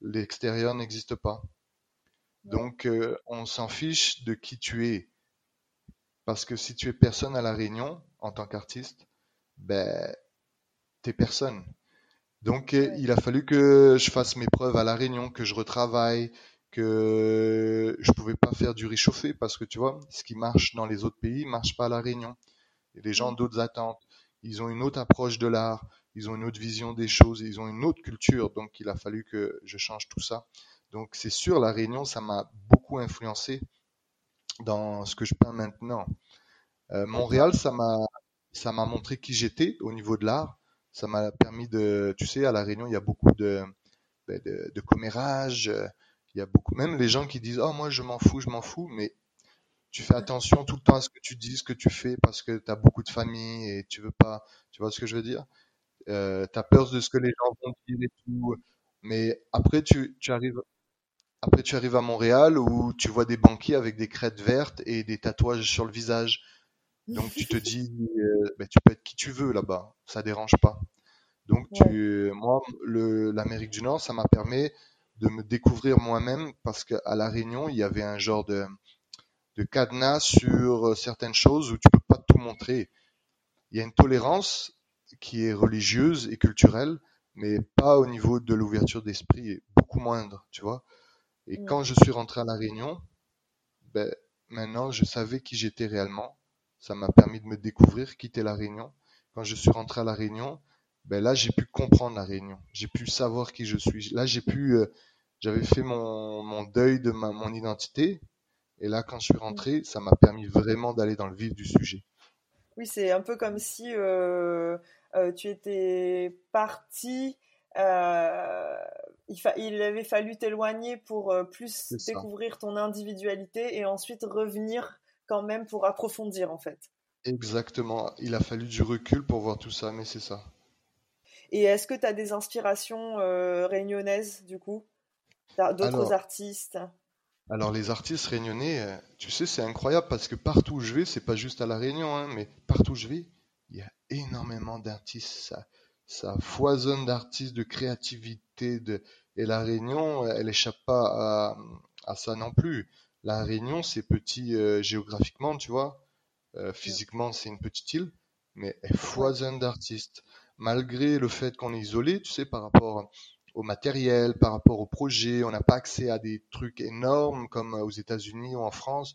Speaker 4: L'extérieur n'existe pas. Donc, euh, on s'en fiche de qui tu es. Parce que si tu es personne à la Réunion, en tant qu'artiste, ben, t'es personne. Donc euh, il a fallu que je fasse mes preuves à la Réunion, que je retravaille, que je pouvais pas faire du réchauffé parce que tu vois, ce qui marche dans les autres pays marche pas à la Réunion. Et les gens ont d'autres attentes, ils ont une autre approche de l'art, ils ont une autre vision des choses, ils ont une autre culture. Donc il a fallu que je change tout ça. Donc c'est sûr, la Réunion, ça m'a beaucoup influencé dans ce que je peins maintenant. Euh, Montréal, ça m'a ça m'a montré qui j'étais au niveau de l'art ça m'a permis de, tu sais, à la Réunion, il y a beaucoup de, ben, de, de commérages, il y a beaucoup, même les gens qui disent, oh, moi, je m'en fous, je m'en fous, mais tu fais attention tout le temps à ce que tu dis, ce que tu fais, parce que tu as beaucoup de famille et tu veux pas, tu vois ce que je veux dire? Euh, tu as peur de ce que les gens vont dire et tout. Mais après, tu arrives, après, tu arrives à Montréal où tu vois des banquiers avec des crêtes vertes et des tatouages sur le visage. Donc tu te dis, euh, ben, tu peux être qui tu veux là-bas, ça dérange pas. Donc tu, moi, l'Amérique du Nord, ça m'a permis de me découvrir moi-même parce qu'à la Réunion, il y avait un genre de, de cadenas sur euh, certaines choses où tu peux pas tout montrer. Il y a une tolérance qui est religieuse et culturelle, mais pas au niveau de l'ouverture d'esprit, beaucoup moindre, tu vois. Et quand je suis rentré à la Réunion, ben, maintenant je savais qui j'étais réellement ça m'a permis de me découvrir, quitter la Réunion. quand je suis rentré à la Réunion, ben là j'ai pu comprendre la Réunion, j'ai pu savoir qui je suis. Là j'ai pu, euh, j'avais fait mon, mon deuil de ma, mon identité, et là quand je suis rentré, ça m'a permis vraiment d'aller dans le vif du sujet.
Speaker 1: Oui, c'est un peu comme si euh, euh, tu étais parti. Il, il, avait fallu t'éloigner pour plus découvrir ton individualité et ensuite revenir quand même pour approfondir en fait.
Speaker 4: Exactement. Il a fallu du recul pour voir tout ça, mais c'est ça.
Speaker 1: Et est-ce que tu as des inspirations euh, réunionnaises du coup? D'autres artistes?
Speaker 4: Alors les artistes réunionnais, euh, tu sais, c'est incroyable parce que partout où je vais, c'est pas juste à la Réunion, hein, mais partout où je vais, il y a énormément d'artistes. Ça, ça foisonne d'artistes, de créativité, de et la Réunion, elle échappe pas à, à ça non plus. La Réunion, c'est petit euh, géographiquement, tu vois. Euh, physiquement, c'est une petite île, mais elle foisonne d'artistes. Malgré le fait qu'on est isolé, tu sais, par rapport au matériel, par rapport au projet. On n'a pas accès à des trucs énormes comme aux États-Unis ou en France.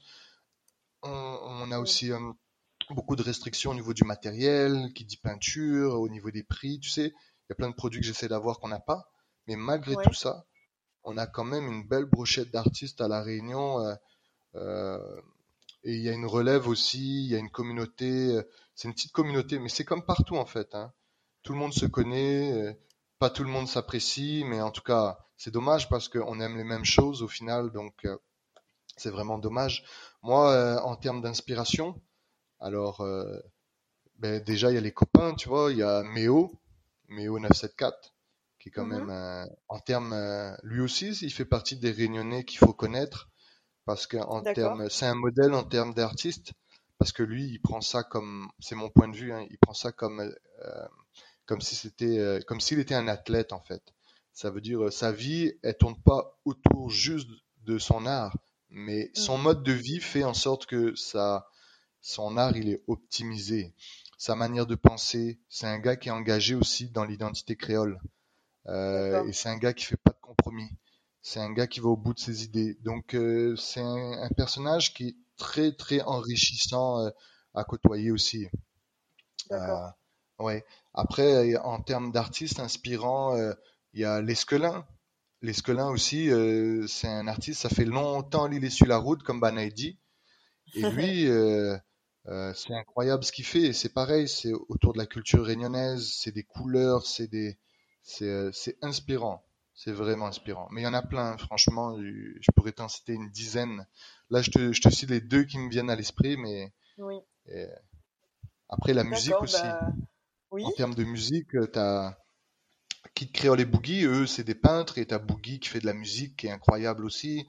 Speaker 4: On, a aussi euh, beaucoup de restrictions au niveau du matériel, qui dit peinture, au niveau des prix, tu sais. Il y a plein de produits que j'essaie d'avoir qu'on n'a pas. Mais malgré tout ça, on a quand même une belle brochette d'artistes à La Réunion. Euh, euh, et il y a une relève aussi, il y a une communauté. c'est une petite communauté, mais c'est comme partout en fait. Hein. Tout le monde se connaît pas tout le monde s'apprécie, mais en tout cas, c'est dommage parce qu'on aime les mêmes choses au final, donc euh, c'est vraiment dommage. Moi, euh, en termes d'inspiration, alors euh, ben, déjà il y a les copains, tu vois, il y a Méo, Méo 974, qui est quand mm-hmm. même en termes, lui aussi, il fait partie des Réunionnais qu'il faut connaître parce qu'en termes, c'est un modèle en termes d'artiste parce que lui, il prend ça comme, c'est mon point de vue, hein, il prend ça comme comme si c'était, euh, comme s'il était un athlète en fait. Ça veut dire euh, sa vie, elle tourne pas autour juste de son art, mais son mm. mode de vie fait en sorte que ça, son art, il est optimisé. Sa manière de penser, c'est un gars qui est engagé aussi dans l'identité créole. Euh, et c'est un gars qui fait pas de compromis. C'est un gars qui va au bout de ses idées. Donc c'est un, personnage qui est très très enrichissant à côtoyer aussi. D'accord. ouais. Après, en termes d'artistes inspirants, euh, il y a Lesquelin. Lesquelin aussi, euh, c'est un artiste, ça fait longtemps qu'il est sur la route, comme Banaidi. Et lui, euh, c'est incroyable ce qu'il fait. C'est pareil, c'est autour de la culture réunionnaise, c'est des couleurs, c'est des, c'est inspirant. C'est vraiment inspirant. Mais il y en a plein, franchement, je pourrais t'en citer une dizaine. Là, je te, je te cite les deux qui me viennent à l'esprit, mais oui. après la musique aussi. Bah, en termes de musique, euh, tu as Kid Creole et Boogie, eux, c'est des peintres, et tu as Boogie qui fait de la musique qui est incroyable aussi.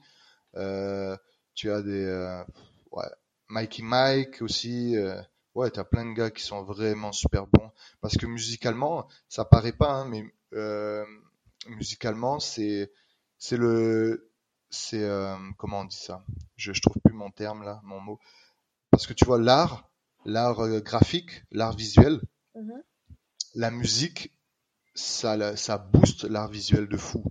Speaker 4: Euh, tu as des. Euh, ouais, Mikey Mike aussi. ouais, tu as plein de gars qui sont vraiment super bons. Parce que musicalement, ça paraît pas, hein, mais musicalement, c'est c'est le c'est comment on dit ça? Je, je trouve plus mon terme là mon mot parce que tu vois l'art l'art graphique l'art visuel mm-hmm la musique, ça, ça booste l'art visuel de fou.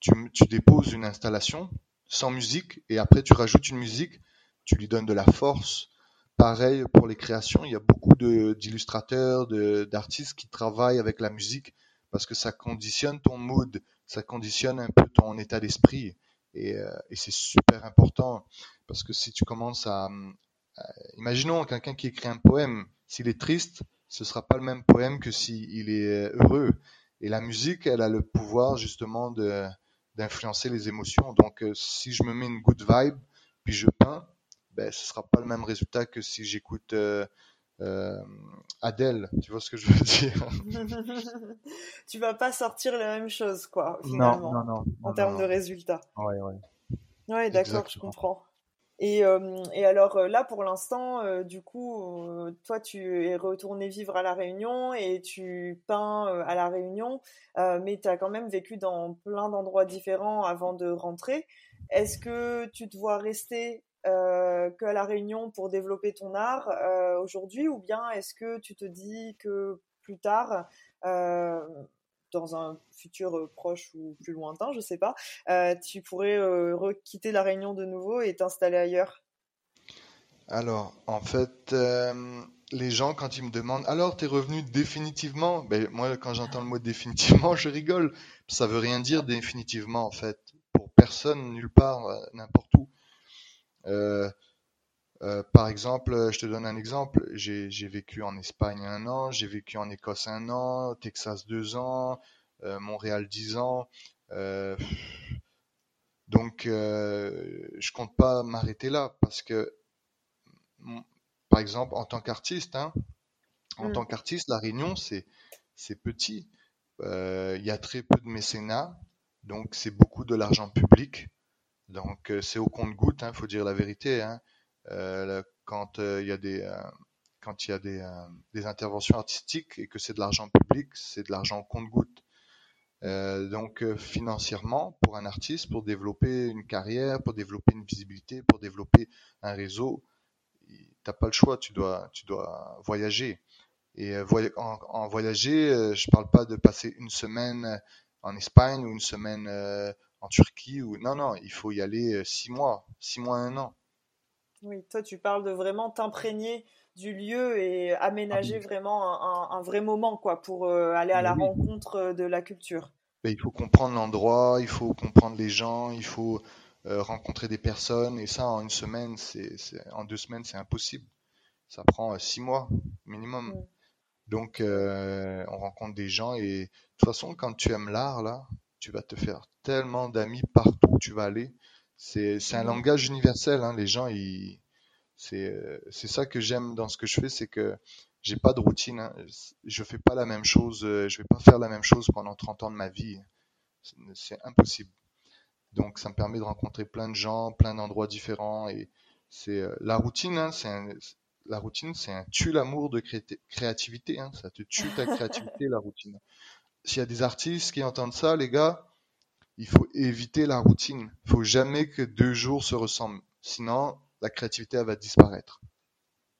Speaker 4: Tu, tu déposes une installation sans musique et après tu rajoutes une musique, tu lui donnes de la force. Pareil pour les créations, il y a beaucoup d'illustrateurs, d'artistes qui travaillent avec la musique parce que ça conditionne ton mood, ça conditionne un peu ton état d'esprit. Et, euh, c'est super important parce que si tu commences à... imaginons quelqu'un qui écrit un poème, s'il est triste, ce sera pas le même poème que s'il est heureux. Et la musique, elle a le pouvoir justement de d'influencer les émotions. Donc, euh, si je me mets une good vibe, puis je peins, ben, ce sera pas le même résultat que si j'écoute euh, euh, Adèle. Tu vois ce que je veux dire
Speaker 1: Tu vas pas sortir la même chose, quoi, finalement, non, non, non, en termes de résultats.
Speaker 4: Ouais, ouais.
Speaker 1: Ouais, d'accord, je comprends. Et, euh, et, alors euh, là, pour l'instant, euh, du coup, toi, tu es retourné vivre à La Réunion et tu peins à La Réunion, mais tu as quand même vécu dans plein d'endroits différents avant de rentrer. Est-ce que tu te vois rester qu'à La Réunion pour développer ton art aujourd'hui ou bien est-ce que tu te dis que plus tard, dans un futur euh, proche ou plus lointain, je sais pas, euh, tu pourrais euh, quitter la Réunion de nouveau et t'installer ailleurs?
Speaker 4: Alors, en fait, euh, les gens, quand ils me demandent, alors, t'es revenu définitivement? Ben, moi, quand j'entends le mot définitivement, je rigole. Ça veut rien dire définitivement, en fait. Pour personne, nulle part, euh, n'importe où. Euh, euh, par exemple, je te donne un exemple. J'ai, vécu en Espagne un an, j'ai vécu en Écosse un an, Texas deux ans, euh, Montréal dix ans. Euh, donc, euh, je compte pas m'arrêter là parce que, mm, par exemple, en tant qu'artiste, hein, en
Speaker 1: Mm.
Speaker 4: tant qu'artiste, La Réunion, c'est c'est petit. Euh, Il y a très peu de mécénat, donc c'est beaucoup de l'argent public. Donc, euh, c'est au compte-goutte, hein, faut dire la vérité. Quand il y a des quand il y a des, interventions artistiques et que c'est de l'argent public, c'est de l'argent compte-goutte. Euh, donc euh, financièrement, pour un artiste, pour développer une carrière, pour développer une visibilité, pour développer un réseau, il- t'as pas le choix, tu dois, tu dois voyager. Et en, en voyager, je parle pas de passer une semaine en Espagne ou une semaine en Turquie ou non, non, il faut y aller euh, six mois, six mois, un an.
Speaker 1: Oui, toi, tu parles de vraiment t'imprégner du lieu et
Speaker 4: Ah
Speaker 1: aménager
Speaker 4: oui,
Speaker 1: vraiment un, vrai moment, quoi, pour euh, aller à la
Speaker 4: oui.
Speaker 1: rencontre euh, de la culture.
Speaker 4: Il faut comprendre l'endroit, il faut comprendre les gens, il faut euh, rencontrer des personnes, et ça en une semaine, c'est, en deux semaines, c'est impossible. Ça prend euh, six mois minimum.
Speaker 1: Mm.
Speaker 4: Donc, on rencontre des gens, et de toute façon, quand tu aimes l'art, là, tu vas te faire tellement d'amis partout où tu vas aller. C'est, un langage universel, hein. Les gens, c'est, ça que j'aime dans ce que je fais, c'est que j'ai pas de routine, hein. Je fais pas la même chose, euh, je vais pas faire la même chose pendant 30 ans de ma vie. C'est impossible. Donc, ça me permet de rencontrer plein de gens, plein d'endroits différents. Et c'est euh, la routine, hein, c'est un- la routine, c'est un tue-l'amour de cré- créativité. hein. Ça te tue ta créativité, la routine. S'il y a des artistes qui entendent ça, les gars, il faut éviter la routine. Il faut jamais que deux jours se ressemblent. Sinon, la créativité, elle va disparaître.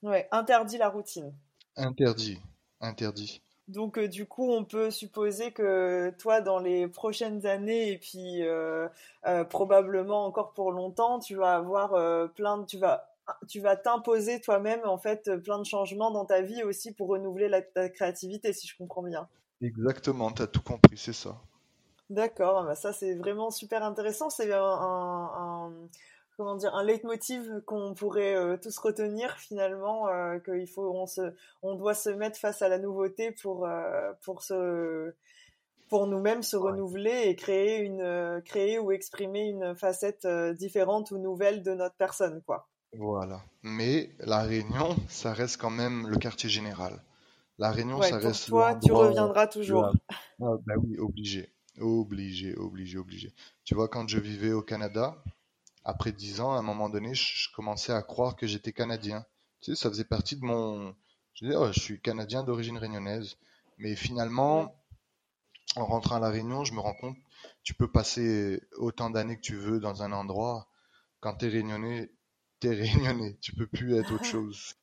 Speaker 1: Ouais, interdit la routine.
Speaker 4: Interdit. Interdit.
Speaker 1: Donc, euh, du coup, on peut supposer que toi, dans les prochaines années, et puis euh, euh, probablement encore pour longtemps, tu vas avoir plein de, tu vas, tu vas t'imposer toi-même, en fait, plein de changements dans ta vie aussi pour renouveler la, ta créativité, si je comprends bien.
Speaker 4: Exactement, t'as tout compris, c'est ça.
Speaker 1: D'accord, bah ça c'est vraiment super intéressant. C'est un, un, un- comment dire un leitmotiv qu'on pourrait euh, tous retenir finalement euh, qu'il faut on se on doit se mettre face à la nouveauté pour euh, pour se pour nous-mêmes se
Speaker 4: Ouais.
Speaker 1: renouveler et créer une euh, créer ou exprimer une facette différente ou nouvelle de notre personne quoi.
Speaker 4: Voilà. Mais La Réunion, ça reste quand même le quartier général. La Réunion,
Speaker 1: Ouais,
Speaker 4: ça
Speaker 1: pour
Speaker 4: reste
Speaker 1: toi, tu reviendras toujours.
Speaker 4: Ah, bah oui, obligé. Obligé, obligé, obligé. Tu vois, quand je vivais au Canada, après dix ans, à un moment donné, je, je commençais à croire que j'étais Canadien. Tu sais, ça faisait partie de mon... Je disais, oh, je suis Canadien d'origine réunionnaise. Mais finalement, en rentrant à La Réunion, je me rends compte, tu peux passer autant d'années que tu veux dans un endroit. Quand t'es réunionnais, t'es réunionnais. Tu peux plus être autre chose.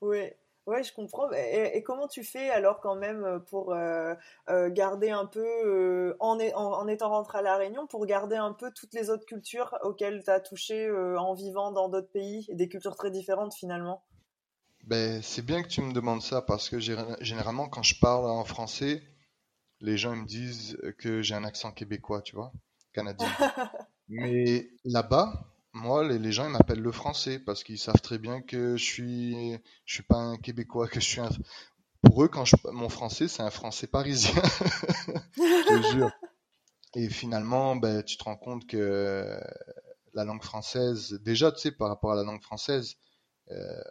Speaker 1: Ouais, ouais, je comprends. Et, et comment tu fais alors quand même pour euh, euh, garder un peu, euh, en, est- en, en étant rentré à La Réunion, pour garder un peu toutes les autres cultures auxquelles tu as touché euh, en vivant dans d'autres pays, et des cultures très différentes finalement?
Speaker 4: Ben, c'est bien que tu me demandes ça parce que gé- généralement, quand je parle en français, les gens me disent que j'ai un accent québécois, tu vois, canadien. Mais là-bas, moi, les, les gens ils m'appellent le français parce qu'ils savent très bien que je suis, je suis pas un québécois, que je suis un. Pour eux, quand je, mon français, c'est un français parisien, je te jure. Et finalement, ben, tu te rends compte que la langue française, déjà, tu sais, par rapport à la langue française, euh,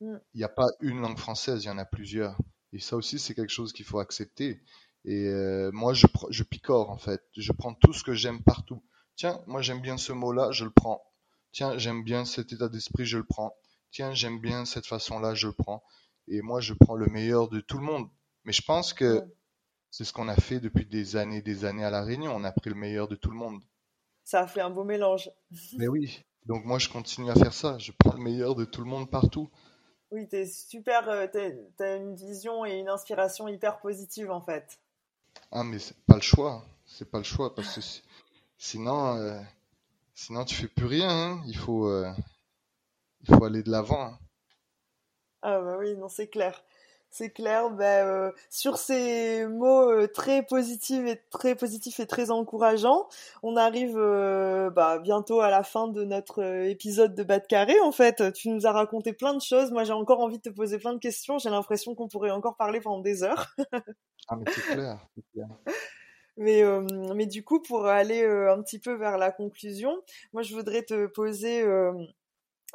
Speaker 1: Mm.
Speaker 4: il n'y a pas une langue française, il y en a plusieurs. Et ça aussi, c'est quelque chose qu'il faut accepter. Et euh, moi, je, je picore, en fait. Je prends tout ce que j'aime partout. Tiens, moi, j'aime bien ce mot-là, je le prends. Tiens, j'aime bien cet état d'esprit, je le prends. Tiens, j'aime bien cette façon-là, je le prends. Et moi, je prends le meilleur de tout le monde. Mais je pense que c'est ce qu'on a fait depuis des années des années à La Réunion. On a pris le meilleur de tout le monde.
Speaker 1: Ça a fait un beau mélange.
Speaker 4: Mais oui. Donc moi, je continue à faire ça. Je prends le meilleur de tout le monde partout.
Speaker 1: Oui, t'es super, euh, t'as une vision et une inspiration hyper positive en fait.
Speaker 4: Ah, mais c'est pas le choix. C'est pas le choix parce que si- sinon, euh, sinon tu fais plus rien. hein. Il faut, euh, il faut aller de l'avant. Hein.
Speaker 1: Ah bah oui, non, c'est clair. C'est clair. Bah, euh, sur ces mots euh, très positifs et très positifs et très encourageants, on arrive bah, bientôt à la fin de notre épisode de Bas de carré. En fait, tu nous as raconté plein de choses. Moi, j'ai encore envie de te poser plein de questions. J'ai l'impression qu'on pourrait encore parler pendant des heures.
Speaker 4: ah mais c'est clair. clair.
Speaker 1: Mais, mais du coup, pour aller un petit peu vers la conclusion, moi, je voudrais te poser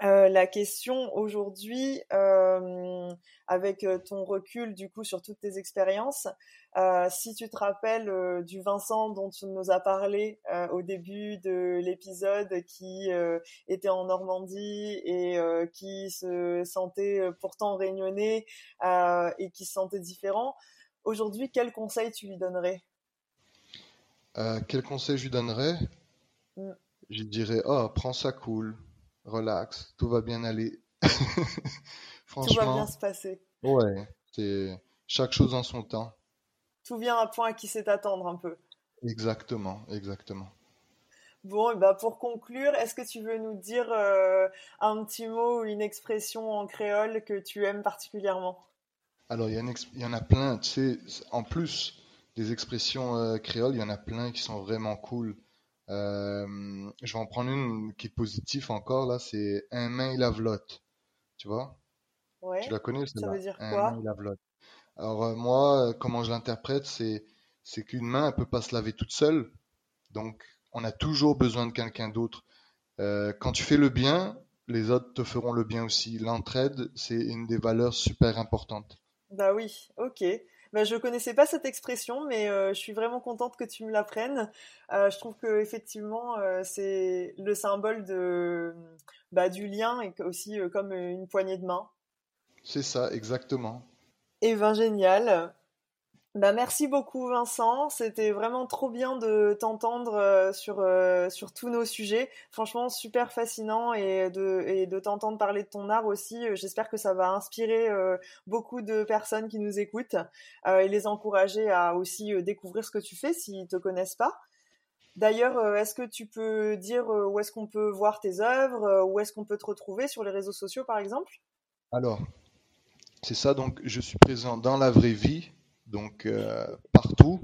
Speaker 1: euh, la question aujourd'hui, euh, avec euh, ton recul du coup sur toutes tes expériences, si tu te rappelles du Vincent dont tu nous as parlé au début de l'épisode, qui était en Normandie et qui se sentait pourtant réunionnais et qui se sentait différent, aujourd'hui, quel conseil tu lui donnerais?
Speaker 4: Quel conseil je lui donnerais? Mmh. Je dirais, oh, prends ça cool relax, tout va bien aller.
Speaker 1: Franchement, tout va bien se passer.
Speaker 4: Ouais, c'est chaque chose en son temps.
Speaker 1: Tout vient à point à qui sait attendre un peu.
Speaker 4: Exactement, exactement.
Speaker 1: Bon, et bah pour conclure, est-ce que tu veux nous dire euh, un petit mot ou une expression en créole que tu aimes particulièrement?
Speaker 4: Alors, il y, en a plein. Tu sais, en plus des expressions euh, créoles, il y en a plein qui sont vraiment cool. Euh, je vais en prendre une qui est positive encore, là, c'est un main il vlotte. Tu vois?
Speaker 1: Ouais.
Speaker 4: Tu la connais,
Speaker 1: Ça veut dire quoi?
Speaker 4: Un main il Alors, euh, moi, comment je l'interprète, c'est, c'est qu'une main, elle peut pas se laver toute seule. Donc, on a toujours besoin de quelqu'un d'autre. quand tu fais le bien, les autres te feront le bien aussi. L'entraide, c'est une des valeurs super importantes.
Speaker 1: Bah oui, ok. Bah, je connaissais pas cette expression, mais euh, je suis vraiment contente que tu me l'apprennes. Euh, je trouve que effectivement, euh, c'est le symbole de bah, du lien et aussi comme une poignée de main.
Speaker 4: C'est ça, exactement.
Speaker 1: Et ben génial. Bah, merci beaucoup Vincent, c'était vraiment trop bien de t'entendre euh, sur, euh, sur tous nos sujets. Franchement, super fascinant et de, et de t'entendre parler de ton art aussi. Euh, j'espère que ça va inspirer beaucoup de personnes qui nous écoutent et les encourager à aussi découvrir ce que tu fais s'ils te connaissent pas. D'ailleurs, est-ce que tu peux dire où est-ce qu'on peut voir tes œuvres, où est-ce qu'on peut te retrouver sur les réseaux sociaux par exemple?
Speaker 4: Alors, c'est ça, donc je suis présent dans la vraie vie donc euh, partout.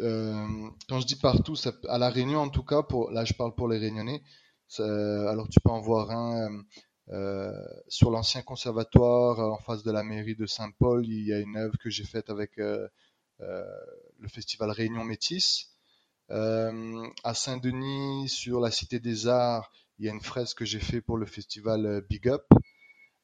Speaker 4: Euh, quand je dis partout, à la Réunion en tout cas, là je parle pour les Réunionnais. alors tu peux en voir un euh, sur l'ancien conservatoire en face de la mairie de Saint-Paul. Il y a une œuvre que j'ai faite avec le festival Réunion Métis. à Saint-Denis, sur la Cité des Arts, il y a une fresque que j'ai faite pour le festival Big Up.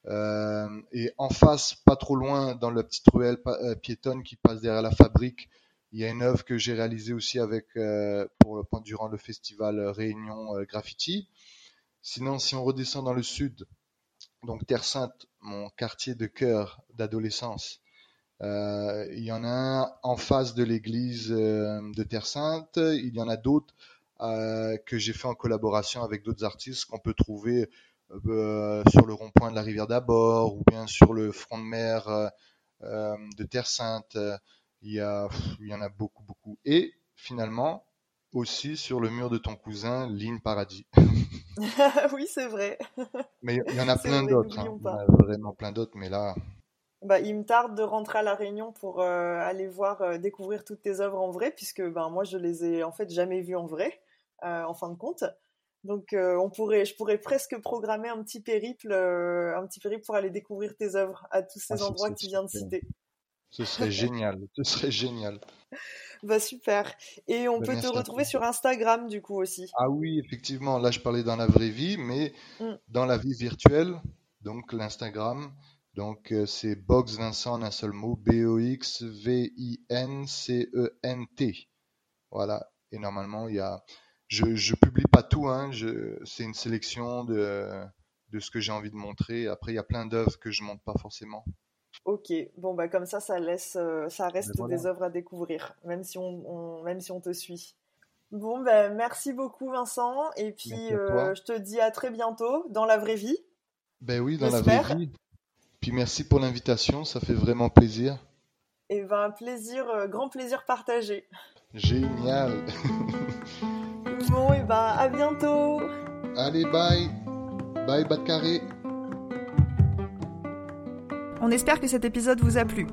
Speaker 4: Euh, et en face, pas trop loin, dans la petite ruelle euh, piétonne qui passe derrière la fabrique, il y a une œuvre que j'ai réalisée aussi avec euh, pour durant le festival Réunion Graffiti. Sinon, si on redescend dans le sud, donc Terre Sainte, mon quartier de cœur d'adolescence, il y en a un en face de l'église de Terre Sainte. Il y en a d'autres que j'ai fait en collaboration avec d'autres artistes qu'on peut trouver euh, sur le rond-point de la rivière d'Abord ou bien sur le front de mer euh, euh, de Terre Sainte. Il y, a, il y en a beaucoup, beaucoup. Et finalement, aussi sur le mur de ton cousin, Ligne Paradis.
Speaker 1: oui, c'est vrai.
Speaker 4: Mais il y en a plein d'autres. Hein. Il y en a vraiment plein d'autres, mais là.
Speaker 1: Bah, il me tarde de rentrer à la Réunion pour aller voir, découvrir toutes tes œuvres en vrai, puisque ben moi je les ai en fait jamais vues en vrai, en fin de compte. Donc, euh, on pourrait, je pourrais presque programmer un petit périple, euh, un petit périple pour aller découvrir tes œuvres à tous ces ah, endroits que tu viens de citer.
Speaker 4: Ce serait génial, ce serait génial.
Speaker 1: Bah super. Et on bah, peut te retrouver sur Instagram du coup aussi.
Speaker 4: Ah oui, effectivement. Là, je parlais dans la vraie vie, mais mm. dans la vie virtuelle, donc l'Instagram. Donc euh, c'est Box Vincent en un seul mot, B-O-X-V-I-N-C-E-N-T. Voilà. Et normalement, il y a je, je publie tout, hein, c'est une sélection de, de ce que j'ai envie de montrer. Après, il y a plein d'œuvres que je montre pas forcément.
Speaker 1: Ok, bon bah comme ça, ça laisse, euh, ça reste des œuvres à découvrir, même si on, même si on te suit. Bon ben merci beaucoup Vincent, et puis euh, je te dis à très bientôt dans la vraie vie.
Speaker 4: Ben oui, dans la vraie vie. Puis merci pour l'invitation, ça fait vraiment plaisir.
Speaker 1: Et ben plaisir, euh, grand plaisir partagé.
Speaker 4: Génial.
Speaker 1: Bon, et bah, à bientôt.
Speaker 4: Allez, bye. Bye, Bas
Speaker 1: On espère que cet épisode vous a plu.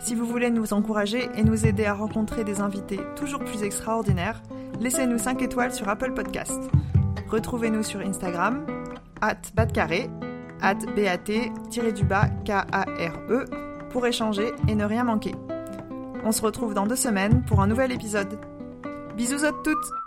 Speaker 1: Si vous voulez nous encourager et nous aider à rencontrer des invités toujours plus extraordinaires, laissez-nous 5 étoiles sur Apple Podcast. Retrouvez-nous sur Instagram, at batcarré, at bat-k-a-r-e, pour échanger et ne rien manquer. On se retrouve dans deux semaines pour un nouvel épisode. Bisous à toutes